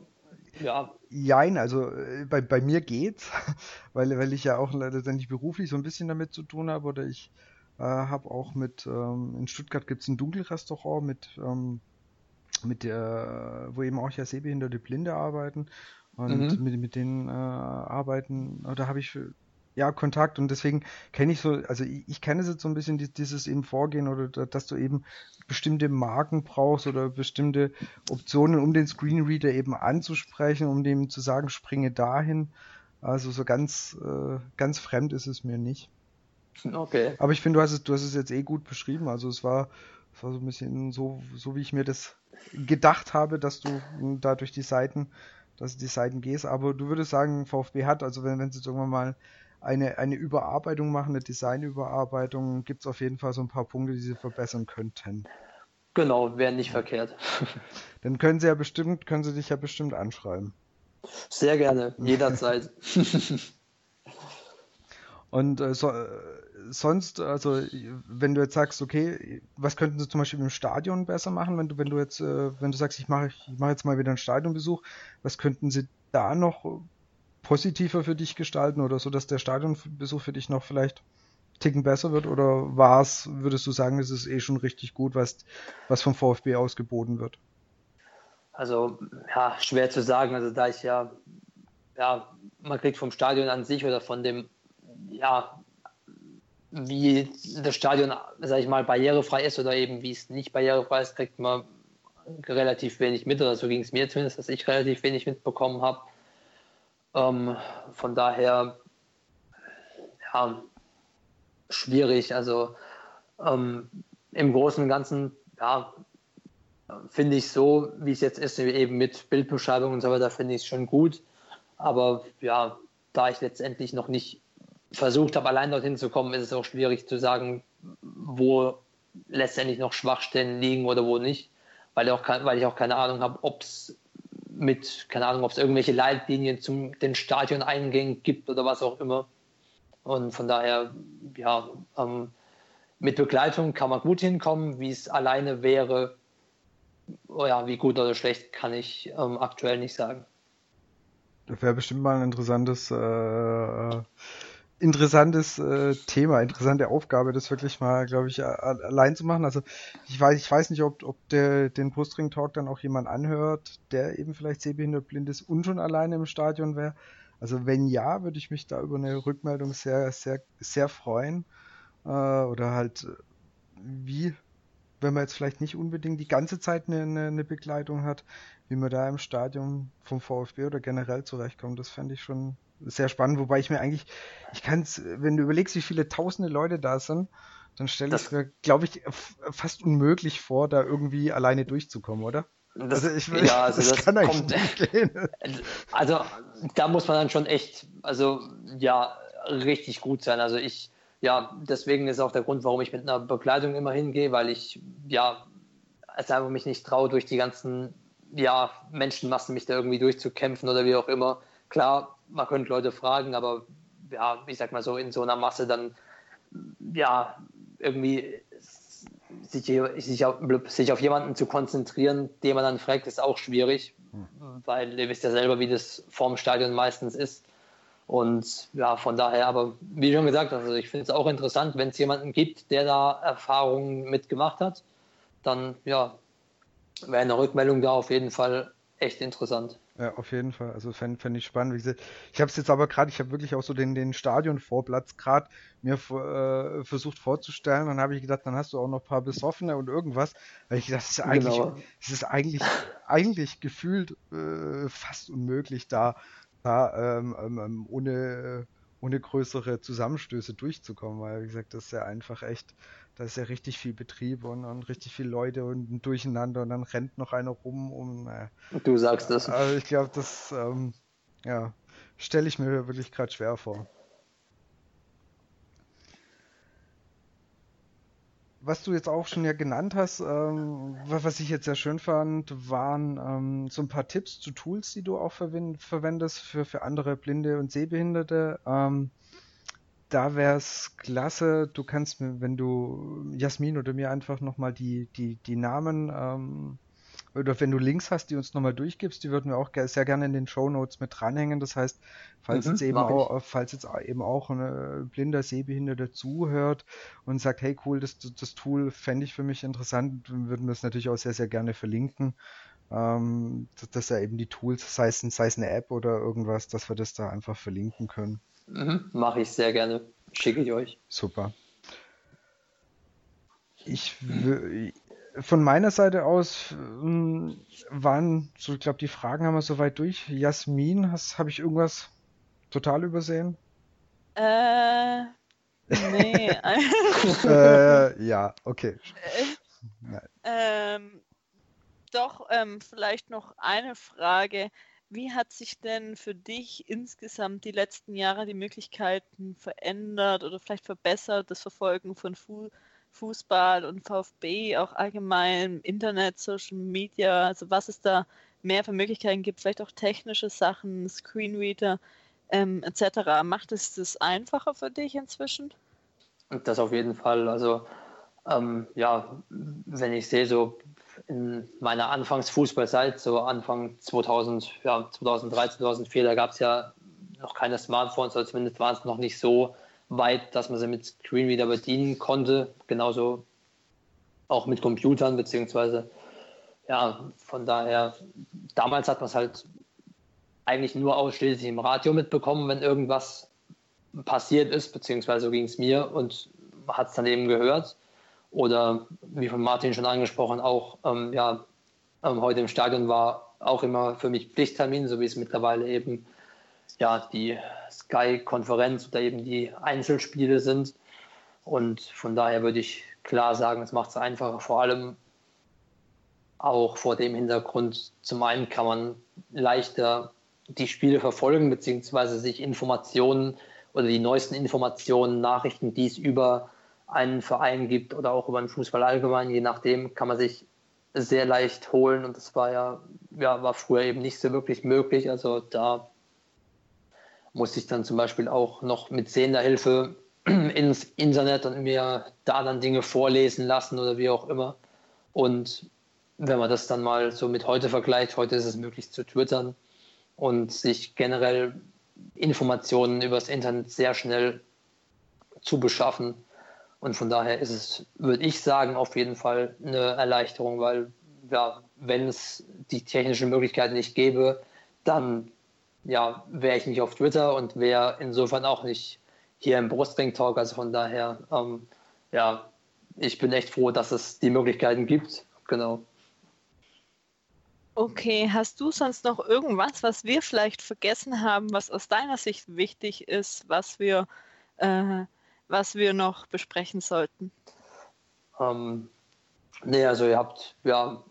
ja, Jein, also äh, bei, bei mir geht's, weil, weil ich ja auch letztendlich beruflich so ein bisschen damit zu tun habe oder ich äh, habe auch mit, ähm, in Stuttgart gibt's ein Dunkelrestaurant mit, ähm, mit der, wo eben auch ja sehbehinderte Blinde arbeiten und mhm. mit, mit denen äh, arbeiten, da habe ich ja, Kontakt und deswegen kenne ich so, also ich, ich kenne jetzt so ein bisschen dieses eben Vorgehen oder dass du eben bestimmte Marken brauchst oder bestimmte Optionen, um den Screenreader eben anzusprechen, um dem zu sagen, springe dahin. Also so ganz, äh, ganz fremd ist es mir nicht. Okay. Aber ich finde, du hast es, du hast es jetzt eh gut beschrieben. Also es war, es war so ein bisschen so, so wie ich mir das gedacht habe, dass du da durch die Seiten, dass du die Seiten gehst. Aber du würdest sagen, VfB hat, also wenn, wenn es jetzt irgendwann mal eine, eine Überarbeitung machen, eine Designüberarbeitung, gibt es auf jeden Fall so ein paar Punkte, die sie verbessern könnten. Genau, wäre nicht verkehrt. Dann können sie ja bestimmt, können sie dich ja bestimmt anschreiben. Sehr gerne, jederzeit. Und äh, so, äh, sonst, also wenn du jetzt sagst, okay, was könnten sie zum Beispiel im Stadion besser machen, wenn du, wenn du jetzt, äh, wenn du sagst, ich mache ich mach jetzt mal wieder einen Stadionbesuch, was könnten sie da noch positiver für dich gestalten oder so, dass der Stadionbesuch für dich noch vielleicht Ticken besser wird oder war es, würdest du sagen, es ist eh schon richtig gut, was, was vom VfB ausgeboten wird? Also, ja, schwer zu sagen. Also, da ich ja, ja, man kriegt vom Stadion an sich oder von dem, ja, wie das Stadion, sag ich mal, barrierefrei ist oder eben wie es nicht barrierefrei ist, kriegt man relativ wenig mit oder so ging es mir zumindest, dass ich relativ wenig mitbekommen habe. Ähm, von daher, ja, schwierig. Also ähm, im Großen und Ganzen, ja, finde ich so, wie es jetzt ist, eben mit Bildbeschreibung und so weiter, finde ich es schon gut. Aber ja, da ich letztendlich noch nicht versucht habe, allein dorthin zu kommen, ist es auch schwierig zu sagen, wo letztendlich noch Schwachstellen liegen oder wo nicht, weil auch, weil ich auch keine Ahnung habe, ob es mit, keine Ahnung, ob es irgendwelche Leitlinien zum den Stadioneingängen gibt oder was auch immer. Und von daher, ja, ähm, mit Begleitung kann man gut hinkommen. Wie es alleine wäre, oh ja, wie gut oder schlecht, kann ich ähm, aktuell nicht sagen. Das wäre bestimmt mal ein interessantes äh, interessantes äh, Thema, interessante Aufgabe, das wirklich mal, glaube ich, allein zu machen. Also ich weiß, ich weiß nicht, ob, ob der den Brustring Talk dann auch jemand anhört, der eben vielleicht sehbehindert blind ist und schon alleine im Stadion wäre. Also wenn ja, würde ich mich da über eine Rückmeldung sehr, sehr, sehr freuen. Äh, oder halt wie, wenn man jetzt vielleicht nicht unbedingt die ganze Zeit eine, eine, eine Begleitung hat, wie man da im Stadion vom VfB oder generell zurechtkommt. Das fände ich schon sehr spannend, wobei ich mir eigentlich, ich kann es, wenn du überlegst, wie viele tausende Leute da sind, dann stelle ich mir, glaube ich, fast unmöglich vor, da irgendwie alleine durchzukommen, oder? Das, also ich, ja, also das, das kann kommt, nicht gehen. Also da muss man dann schon echt, also ja, richtig gut sein. Also ich, ja, deswegen ist auch der Grund, warum ich mit einer Begleitung immer hingehe, weil ich, ja, es einfach mich nicht traue, durch die ganzen, ja, Menschenmassen mich da irgendwie durchzukämpfen oder wie auch immer. Klar, man könnte Leute fragen, aber ja, ich sag mal so, in so einer Masse dann ja irgendwie sich, sich, auf, sich auf jemanden zu konzentrieren, den man dann fragt, ist auch schwierig, mhm. weil ihr wisst ja selber, wie das vorm Stadion meistens ist. Und ja, von daher, aber wie schon gesagt, also ich finde es auch interessant, wenn es jemanden gibt, der da Erfahrungen mitgemacht hat, dann ja, wäre eine Rückmeldung da auf jeden Fall echt interessant. Ja, auf jeden Fall. Also fände fänd ich spannend. Wie gesagt, ich habe es jetzt aber gerade, ich habe wirklich auch so den, den Stadionvorplatz gerade mir äh, versucht vorzustellen. Dann habe ich gedacht, dann hast du auch noch ein paar Besoffene und irgendwas. Weil ich gedacht, das ist eigentlich, genau. das ist eigentlich, eigentlich gefühlt äh, fast unmöglich, da da ähm, ähm, ähm, ohne, ohne größere Zusammenstöße durchzukommen, weil wie gesagt, das ist ja einfach echt, da ist ja richtig viel Betrieb und, und richtig viele Leute und ein Durcheinander und dann rennt noch einer rum um. Äh, du sagst das. Also ich glaube, das ähm, ja, stelle ich mir wirklich gerade schwer vor. was du jetzt auch schon ja genannt hast, ähm, was ich jetzt sehr schön fand, waren ähm, so ein paar Tipps zu Tools, die du auch verwendest für, für andere Blinde und Sehbehinderte. Ähm, da wäre es klasse, du kannst mir, wenn du Jasmin oder mir einfach nochmal die, die, die Namen ähm, oder wenn du Links hast, die uns nochmal durchgibst, die würden wir auch sehr gerne in den Show Notes mit dranhängen. Das heißt, falls mhm, jetzt eben auch, falls jetzt eben auch ein blinder Sehbehinderter zuhört und sagt, hey cool, das, das Tool fände ich für mich interessant, würden wir es natürlich auch sehr, sehr gerne verlinken. Ähm, dass er eben die Tools, sei es, sei es eine App oder irgendwas, dass wir das da einfach verlinken können. Mhm, Mache ich sehr gerne. Schicke ich euch. Super. Ich, von meiner Seite aus ähm, waren, so ich glaube, die Fragen haben wir soweit durch. Jasmin, habe ich irgendwas total übersehen? Äh, nee. äh, ja, okay. Äh, ähm, doch, ähm, vielleicht noch eine Frage. Wie hat sich denn für dich insgesamt die letzten Jahre die Möglichkeiten verändert oder vielleicht verbessert, das Verfolgen von Fußball? Fußball und VfB, auch allgemein Internet, Social Media, also was es da mehr für Möglichkeiten gibt, vielleicht auch technische Sachen, Screenreader ähm, etc. Macht es das einfacher für dich inzwischen? Das auf jeden Fall. Also ähm, ja, wenn ich sehe, so in meiner Anfangsfußballzeit, so Anfang 2000, ja, 2003, 2004, da gab es ja noch keine Smartphones, oder zumindest waren es noch nicht so weit, dass man sie mit Screenreader bedienen konnte. Genauso auch mit Computern, beziehungsweise ja, von daher, damals hat man es halt eigentlich nur ausschließlich im Radio mitbekommen, wenn irgendwas passiert ist, beziehungsweise so ging es mir und hat es dann eben gehört. Oder wie von Martin schon angesprochen, auch ähm, ja, ähm, heute im Stadion war auch immer für mich Pflichttermin, so wie es mittlerweile eben ja, die Sky-Konferenz oder eben die Einzelspiele sind. Und von daher würde ich klar sagen, es macht es einfacher, vor allem auch vor dem Hintergrund. Zum einen kann man leichter die Spiele verfolgen, beziehungsweise sich Informationen oder die neuesten Informationen, Nachrichten, die es über einen Verein gibt oder auch über den Fußball allgemein, je nachdem, kann man sich sehr leicht holen und das war ja, ja war früher eben nicht so wirklich möglich. Also da musste ich dann zum Beispiel auch noch mit sehender Hilfe ins Internet und mir da dann Dinge vorlesen lassen oder wie auch immer. Und wenn man das dann mal so mit heute vergleicht, heute ist es möglich zu twittern und sich generell Informationen übers Internet sehr schnell zu beschaffen. Und von daher ist es, würde ich sagen, auf jeden Fall eine Erleichterung, weil ja, wenn es die technischen Möglichkeiten nicht gäbe, dann ja, wäre ich nicht auf Twitter und wäre insofern auch nicht hier im Brustring Talk. Also von daher, ähm, ja, ich bin echt froh, dass es die Möglichkeiten gibt. Genau. Okay, hast du sonst noch irgendwas, was wir vielleicht vergessen haben, was aus deiner Sicht wichtig ist, was wir, äh, was wir noch besprechen sollten? Ähm, nee, also ihr habt, ja,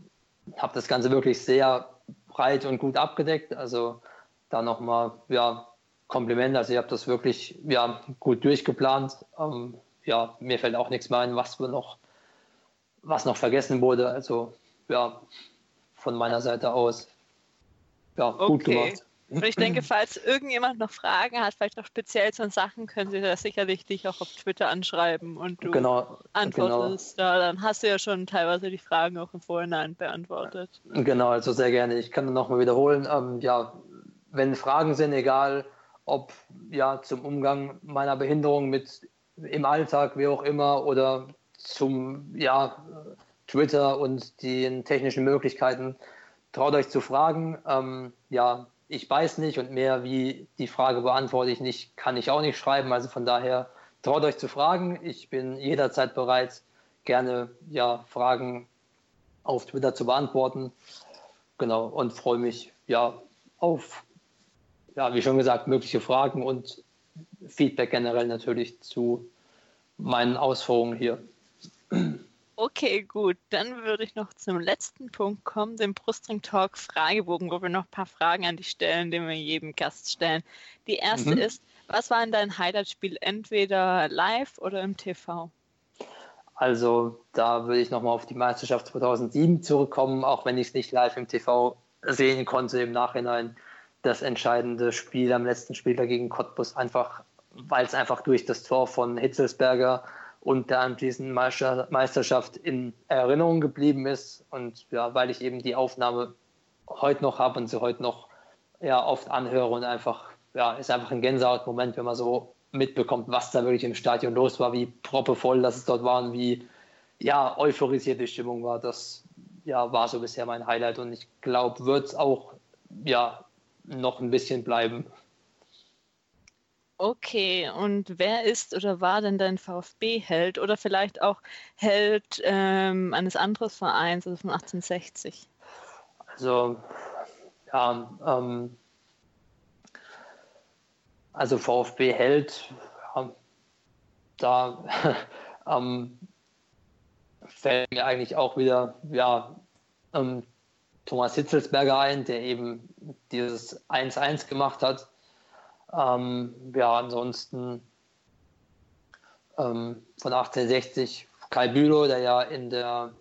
habt das Ganze wirklich sehr breit und gut abgedeckt. Also da nochmal ja, Kompliment. Also ihr habt das wirklich ja, gut durchgeplant. Ähm, ja, mir fällt auch nichts mehr ein, was wir noch, was noch vergessen wurde. Also ja, von meiner Seite aus ja, gut okay. gemacht. Und ich denke, falls irgendjemand noch Fragen hat, vielleicht auch speziell zu Sachen, können sie da sicherlich dich auch auf Twitter anschreiben und du genau, antwortest. Genau. Ja, dann hast du ja schon teilweise die Fragen auch im Vorhinein beantwortet. Genau, also sehr gerne. Ich kann nochmal wiederholen. Ähm, ja, wenn Fragen sind, egal ob ja zum Umgang meiner Behinderung mit im Alltag, wie auch immer, oder zum ja, Twitter und den technischen Möglichkeiten, traut euch zu fragen. Ähm, ja, ich weiß nicht und mehr wie die Frage beantworte ich nicht, kann ich auch nicht schreiben. Also von daher traut euch zu fragen. Ich bin jederzeit bereit, gerne ja, Fragen auf Twitter zu beantworten. Genau, und freue mich ja auf, ja, wie schon gesagt, mögliche Fragen und Feedback generell natürlich zu meinen Ausführungen hier. Okay, gut. Dann würde ich noch zum letzten Punkt kommen, dem Brustring Talk Fragebogen, wo wir noch ein paar Fragen an dich stellen, die wir jedem Gast stellen. Die erste mhm. ist, was war in dein Highlight-Spiel entweder live oder im TV? Also da würde ich nochmal auf die Meisterschaft 2007 zurückkommen, auch wenn ich es nicht live im TV sehen konnte im Nachhinein. Das entscheidende Spiel am letzten Spieltag gegen Cottbus einfach, weil es einfach durch das Tor von Hitzelsberger und der anschließenden Meisterschaft in Erinnerung geblieben ist. Und ja, weil ich eben die Aufnahme heute noch habe und sie heute noch ja, oft anhöre und einfach, ja, ist einfach ein Gänsehautmoment, wenn man so mitbekommt, was da wirklich im Stadion los war, wie proppevoll das es dort war und wie ja, euphorisiert die Stimmung war. Das ja, war so bisher mein Highlight und ich glaube, wird es auch ja, noch ein bisschen bleiben. Okay, und wer ist oder war denn dein VfB-Held oder vielleicht auch Held ähm, eines anderen Vereins, also von 1860? Also, ja, ähm, also VfB-Held, ja, da ähm, fällt mir eigentlich auch wieder, ja, ähm, Thomas Hitzelsberger ein, der eben dieses 1-1 gemacht hat ähm, ja, ansonsten ähm, von 1860 Kai Bülow, der ja in der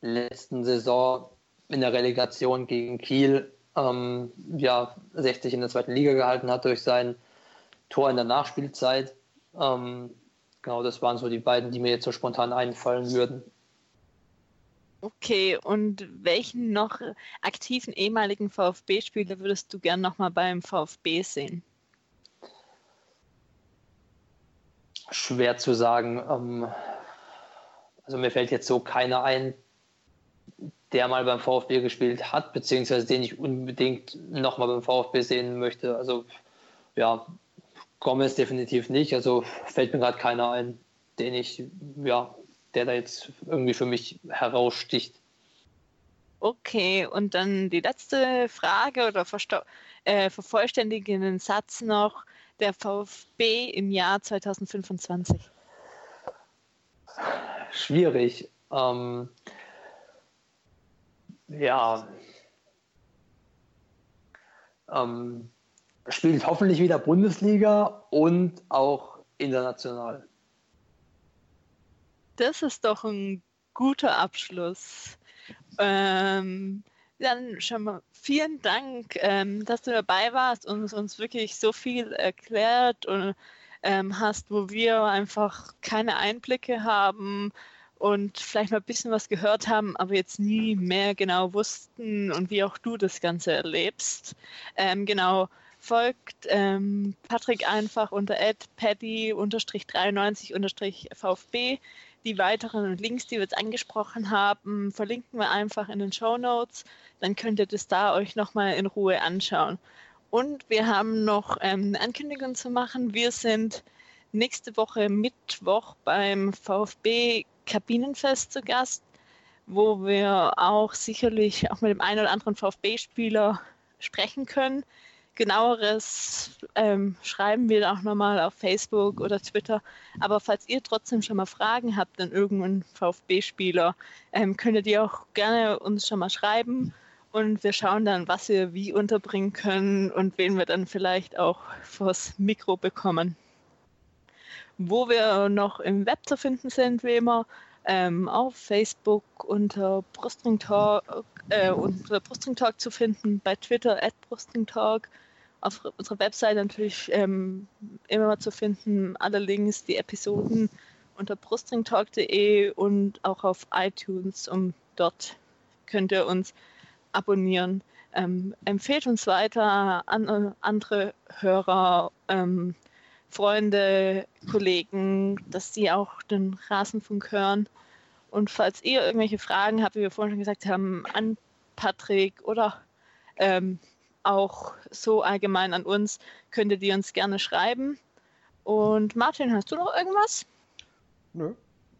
letzten Saison in der Relegation gegen Kiel ähm, ja, 60 in der zweiten Liga gehalten hat durch sein Tor in der Nachspielzeit. Ähm, genau, das waren so die beiden, die mir jetzt so spontan einfallen würden. Okay, und welchen noch aktiven ehemaligen VfB-Spieler würdest du gern nochmal beim VfB sehen? Schwer zu sagen. Ähm, also mir fällt jetzt so keiner ein, der mal beim VfB gespielt hat, beziehungsweise den ich unbedingt nochmal beim VfB sehen möchte. Also ja, Gomez definitiv nicht. Also fällt mir gerade keiner ein, den ich ja der da jetzt irgendwie für mich heraussticht. Okay, und dann die letzte Frage oder äh, den Satz noch, der VfB im Jahr 2025. Schwierig. Ähm, ja. Ähm, spielt hoffentlich wieder Bundesliga und auch international. Das ist doch ein guter Abschluss. Ähm, dann schon mal vielen Dank, ähm, dass du dabei warst und uns wirklich so viel erklärt und ähm, hast, wo wir einfach keine Einblicke haben und vielleicht mal ein bisschen was gehört haben, aber jetzt nie mehr genau wussten und wie auch du das Ganze erlebst. Ähm, genau, folgt ähm, Patrick einfach unter paddy-93-VfB. Die weiteren Links, die wir jetzt angesprochen haben, verlinken wir einfach in den Show Notes. Dann könnt ihr das da euch nochmal in Ruhe anschauen. Und wir haben noch ähm, eine Ankündigung zu machen. Wir sind nächste Woche Mittwoch beim VfB Kabinenfest zu Gast, wo wir auch sicherlich auch mit dem einen oder anderen VfB-Spieler sprechen können genaueres ähm, schreiben wir auch nochmal auf Facebook oder Twitter. Aber falls ihr trotzdem schon mal Fragen habt an irgendeinen VfB-Spieler, ähm, könntet ihr auch gerne uns schon mal schreiben und wir schauen dann, was wir wie unterbringen können und wen wir dann vielleicht auch vors Mikro bekommen. Wo wir noch im Web zu finden sind, wie immer, ähm, auf Facebook unter Brustring Talk, äh, unter Brustring Talk zu finden, bei Twitter at Brustring Talk, auf unserer Website natürlich ähm, immer zu finden, alle Links, die Episoden unter brustringtalk.de und auch auf iTunes, um dort könnt ihr uns abonnieren. Ähm, empfehlt uns weiter an äh, andere Hörer, ähm, Freunde, Kollegen, dass sie auch den Rasenfunk hören. Und falls ihr irgendwelche Fragen habt, wie wir vorhin schon gesagt haben, an Patrick oder ähm, auch so allgemein an uns, könnt ihr uns gerne schreiben. Und Martin, hast du noch irgendwas? Nö,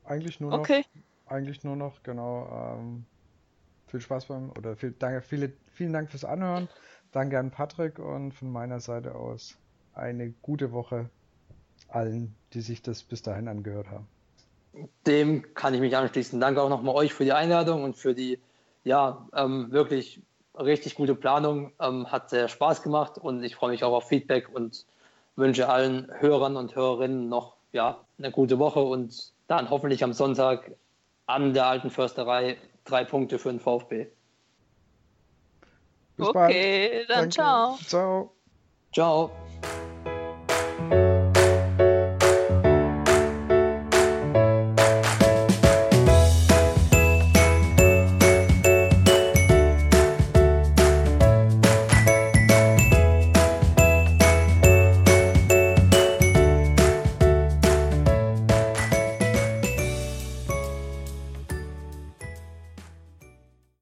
eigentlich nur noch. Okay. Eigentlich nur noch, genau. Ähm, viel Spaß beim, oder viel, danke, viele, vielen Dank fürs Anhören. Danke an Patrick und von meiner Seite aus eine gute Woche allen, die sich das bis dahin angehört haben. Dem kann ich mich anschließen. Danke auch nochmal euch für die Einladung und für die, ja, ähm, wirklich richtig gute Planung. Ähm, hat sehr Spaß gemacht und ich freue mich auch auf Feedback und wünsche allen Hörern und Hörerinnen noch ja, eine gute Woche und dann hoffentlich am Sonntag an der alten Försterei drei Punkte für den VfB. Bis okay, bald. dann Danke. ciao. Ciao. Ciao.